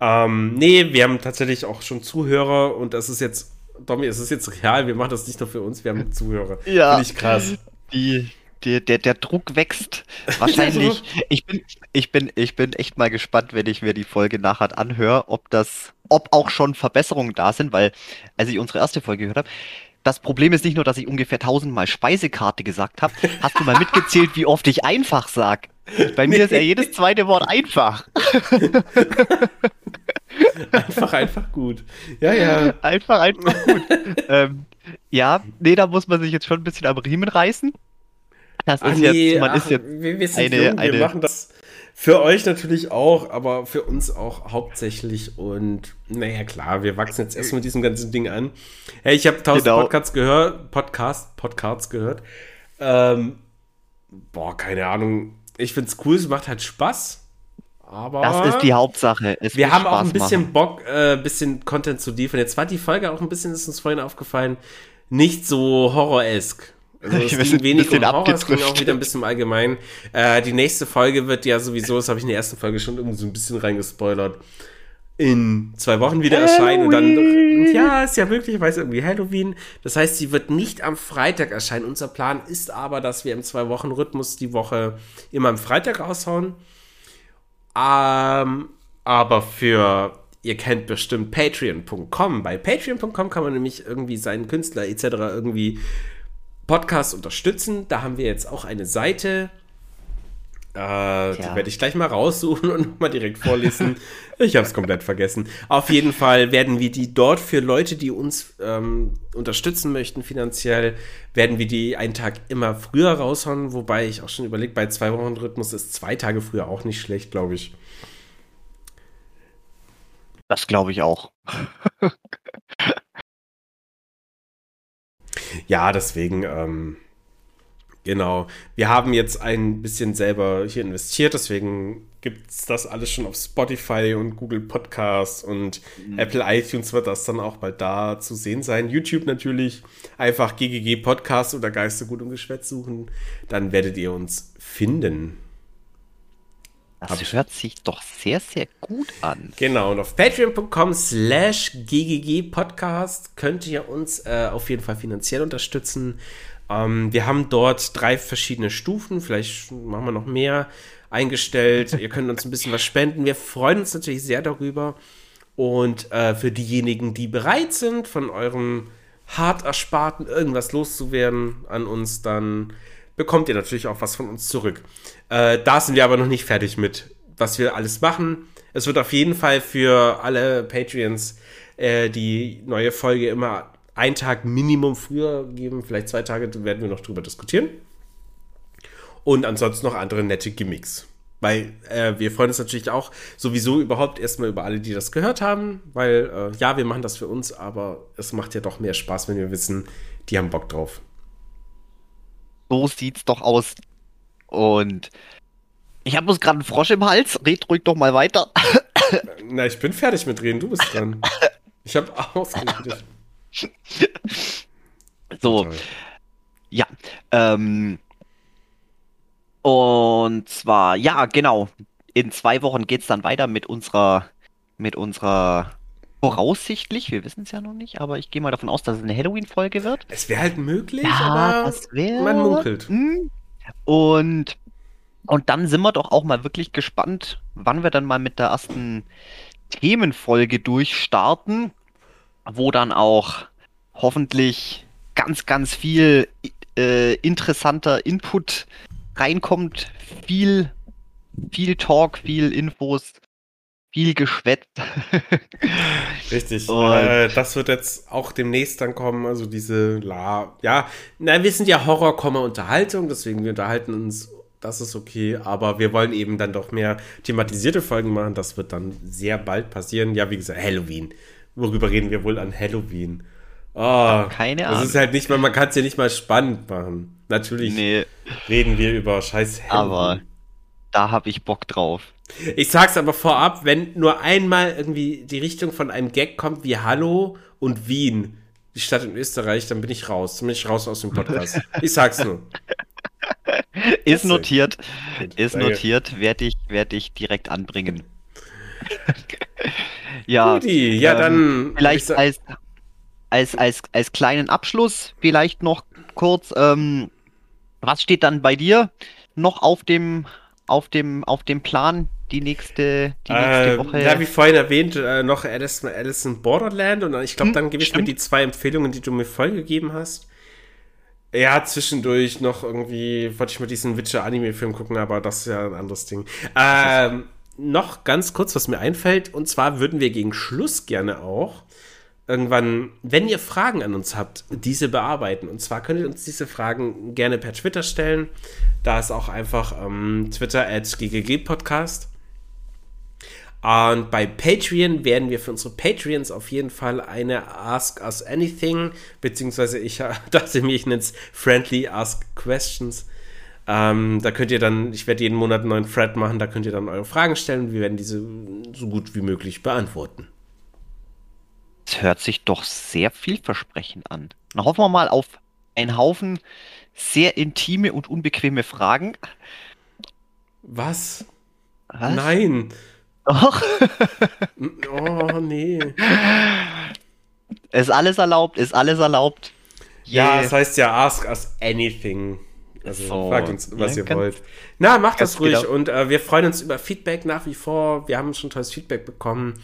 Ähm, nee, wir haben tatsächlich auch schon Zuhörer und das ist jetzt Tommy, es ist jetzt real, wir machen das nicht nur für uns, wir haben Zuhörer. (laughs) Ja. Finde ich krass. Die, die, der, der Druck wächst. (laughs) Wahrscheinlich. ich, bin, ich, bin, ich bin echt mal gespannt, wenn ich mir die Folge nachher anhöre, ob das, ob auch schon Verbesserungen da sind, weil, als ich unsere erste Folge gehört habe, das Problem ist nicht nur, dass ich ungefähr tausendmal Speisekarte gesagt habe. Hast du mal mitgezählt, wie oft ich einfach sag? Bei mir nee. ist ja jedes zweite Wort einfach. einfach, einfach gut. Ja, ja. Einfach, einfach gut. ähm, ja, nee, da muss man sich jetzt schon ein bisschen am Riemen reißen. Das ist nee, jetzt, man ach, ist jetzt wir, wir eine, jung, eine, wir machen das für euch natürlich auch, aber für uns auch hauptsächlich. Und naja, klar, wir wachsen jetzt erst mit diesem ganzen Ding an. Hey, ich habe tausend genau. Podcasts gehört, Podcast, Podcasts gehört. Ähm, boah, keine Ahnung. Ich find's cool, es macht halt Spaß. Aber das ist die Hauptsache. Es wir haben Spaß auch ein bisschen machen. Bock, äh, bisschen Content zu liefern. Jetzt war die Folge auch ein bisschen, ist uns vorhin aufgefallen, nicht so horror-esk. Also (laughs) es ging wenig um Horror, es ging auch wieder ein bisschen allgemein. Äh, die nächste Folge wird ja sowieso, das habe ich in der ersten Folge schon irgendwie so ein bisschen reingespoilert, in zwei Wochen wieder erscheinen. Und dann, ja, ist ja weiß irgendwie Halloween. Das heißt, sie wird nicht am Freitag erscheinen. Unser Plan ist aber, dass wir im Zwei-Wochen-Rhythmus die Woche immer am Freitag raushauen. Ähm, aber für, ihr kennt bestimmt patreon.com. Bei patreon.com kann man nämlich irgendwie seinen Künstler etc. irgendwie Podcast unterstützen. Da haben wir jetzt auch eine Seite. Äh, die werde ich gleich mal raussuchen (laughs) und mal direkt vorlesen. ich habe es komplett vergessen. Auf jeden Fall werden wir die dort für Leute, die uns ähm, unterstützen möchten finanziell, werden wir die einen Tag immer früher raushauen. Wobei ich auch schon überlegt, bei zwei Wochen Rhythmus ist zwei Tage früher auch nicht schlecht, glaube ich. Das glaube ich auch. (laughs) ja, deswegen, ähm, genau. Wir haben jetzt ein bisschen selber hier investiert, deswegen gibt es das alles schon auf Spotify und Google Podcasts und mhm. Apple iTunes wird das dann auch bald da zu sehen sein. YouTube natürlich. Einfach GGG Podcast oder Geister gut und Geschwätz suchen. Dann werdet ihr uns finden. Das hört sich doch sehr, sehr gut an. Genau, und auf patreon.com slash ggg-podcast könnt ihr uns äh, auf jeden Fall finanziell unterstützen. Ähm, wir haben dort drei verschiedene Stufen, vielleicht machen wir noch mehr eingestellt. ihr könnt uns ein bisschen was spenden. Wir freuen uns natürlich sehr darüber. Und äh, für diejenigen, die bereit sind, von eurem hart ersparten irgendwas loszuwerden an uns, dann bekommt ihr natürlich auch was von uns zurück. Äh, da sind wir aber noch nicht fertig mit, was wir alles machen. Es wird auf jeden Fall für alle Patreons äh, die neue Folge immer einen Tag Minimum früher geben, vielleicht zwei Tage, werden wir noch drüber diskutieren. Und ansonsten noch andere nette Gimmicks. Weil äh, wir freuen uns natürlich auch sowieso überhaupt erstmal über alle, die das gehört haben. Weil äh, ja, wir machen das für uns, aber es macht ja doch mehr Spaß, wenn wir wissen, die haben Bock drauf so sieht's doch aus. Und ich habe uns gerade einen Frosch im Hals. Red ruhig doch mal weiter. (coughs) Na, ich bin fertig mit reden. Du bist dran. Ich habe ausgeredet. (coughs) So. Ja. Ähm, und zwar, ja, genau. In zwei Wochen geht's dann weiter mit unserer, mit unserer Voraussichtlich, wir wissen es ja noch nicht, aber ich gehe mal davon aus, dass es eine Halloween-Folge wird. Es wäre halt möglich, ja, aber wär... man munkelt. Hm. Und, und dann sind wir doch auch mal wirklich gespannt, wann wir dann mal mit der ersten Themenfolge durchstarten, wo dann auch hoffentlich ganz, ganz viel äh, interessanter Input reinkommt, viel, viel Talk, viel Infos viel geschwätzt. (laughs) Richtig. Äh, das wird jetzt auch demnächst dann kommen. Also diese, la, ja, na, wir sind ja Horror, Unterhaltung, deswegen wir unterhalten uns. Das ist okay, aber wir wollen eben dann doch mehr thematisierte Folgen machen. Das wird dann sehr bald passieren. Ja, wie gesagt, Halloween. Worüber reden wir wohl an Halloween? Oh, Keine Ahnung. Das ist halt nicht mal, man kann es ja nicht mal spannend machen. Natürlich nee. reden wir über scheiß Halloween. Aber da habe ich Bock drauf. Ich sag's aber vorab, wenn nur einmal irgendwie die Richtung von einem Gag kommt wie Hallo und Wien, die Stadt in Österreich, dann bin ich raus. Dann bin ich raus aus dem Podcast. Ich sag's nur. (laughs) Ist notiert. Ist notiert. Werde ich, werd ich direkt anbringen. (laughs) ja. Guti, ja, ähm, dann. Vielleicht als, als, als, als kleinen Abschluss, vielleicht noch kurz, ähm, was steht dann bei dir noch auf dem, auf dem, auf dem Plan die nächste, die nächste äh, Woche. Ja, wie vorhin erwähnt, äh, noch Alice, Alice in Borderland und ich glaube, hm, dann gebe ich mir die zwei Empfehlungen, die du mir vollgegeben hast. Ja, zwischendurch noch irgendwie, wollte ich mal diesen Witcher-Anime-Film gucken, aber das ist ja ein anderes Ding. Ähm, noch ganz kurz, was mir einfällt, und zwar würden wir gegen Schluss gerne auch irgendwann, wenn ihr Fragen an uns habt, diese bearbeiten. Und zwar könnt ihr uns diese Fragen gerne per Twitter stellen. Da ist auch einfach ähm, Twitter at ggg-podcast. Und bei Patreon werden wir für unsere Patreons auf jeden Fall eine Ask Us Anything, beziehungsweise ich (laughs) dachte mir, ich nenne es Friendly Ask Questions. Ähm, da könnt ihr dann, ich werde jeden Monat einen neuen Thread machen, da könnt ihr dann eure Fragen stellen und wir werden diese so gut wie möglich beantworten. Das hört sich doch sehr vielversprechend an. Dann hoffen wir mal auf einen Haufen sehr intime und unbequeme Fragen. Was? Was? Nein. Doch. oh, nee. Ist alles erlaubt, ist alles erlaubt. Yeah. Ja, es heißt ja Ask Us Anything. Also so, fragt uns, was ja, ihr wollt. Na, macht das ruhig genau. und äh, wir freuen uns über Feedback nach wie vor. Wir haben schon tolles Feedback bekommen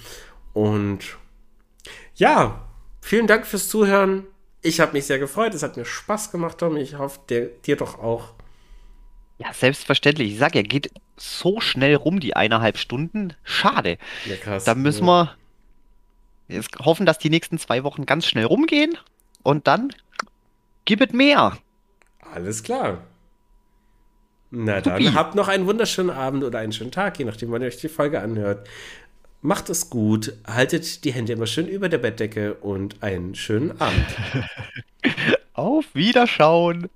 und ja, vielen Dank fürs Zuhören. Ich habe mich sehr gefreut. Es hat mir Spaß gemacht, Tom. Ich hoffe, der, dir doch auch. Ja, selbstverständlich. Ich sag ja, geht so schnell rum, die eineinhalb Stunden. Schade. Ja, krass. Da müssen ja. wir jetzt hoffen, dass die nächsten zwei Wochen ganz schnell rumgehen und dann gib es mehr. Alles klar. Na dann, Supi. habt noch einen wunderschönen Abend oder einen schönen Tag, je nachdem, wann ihr euch die Folge anhört. Macht es gut, haltet die Hände immer schön über der Bettdecke und einen schönen Abend. (laughs) Auf Wiederschauen.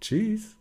Tschüss.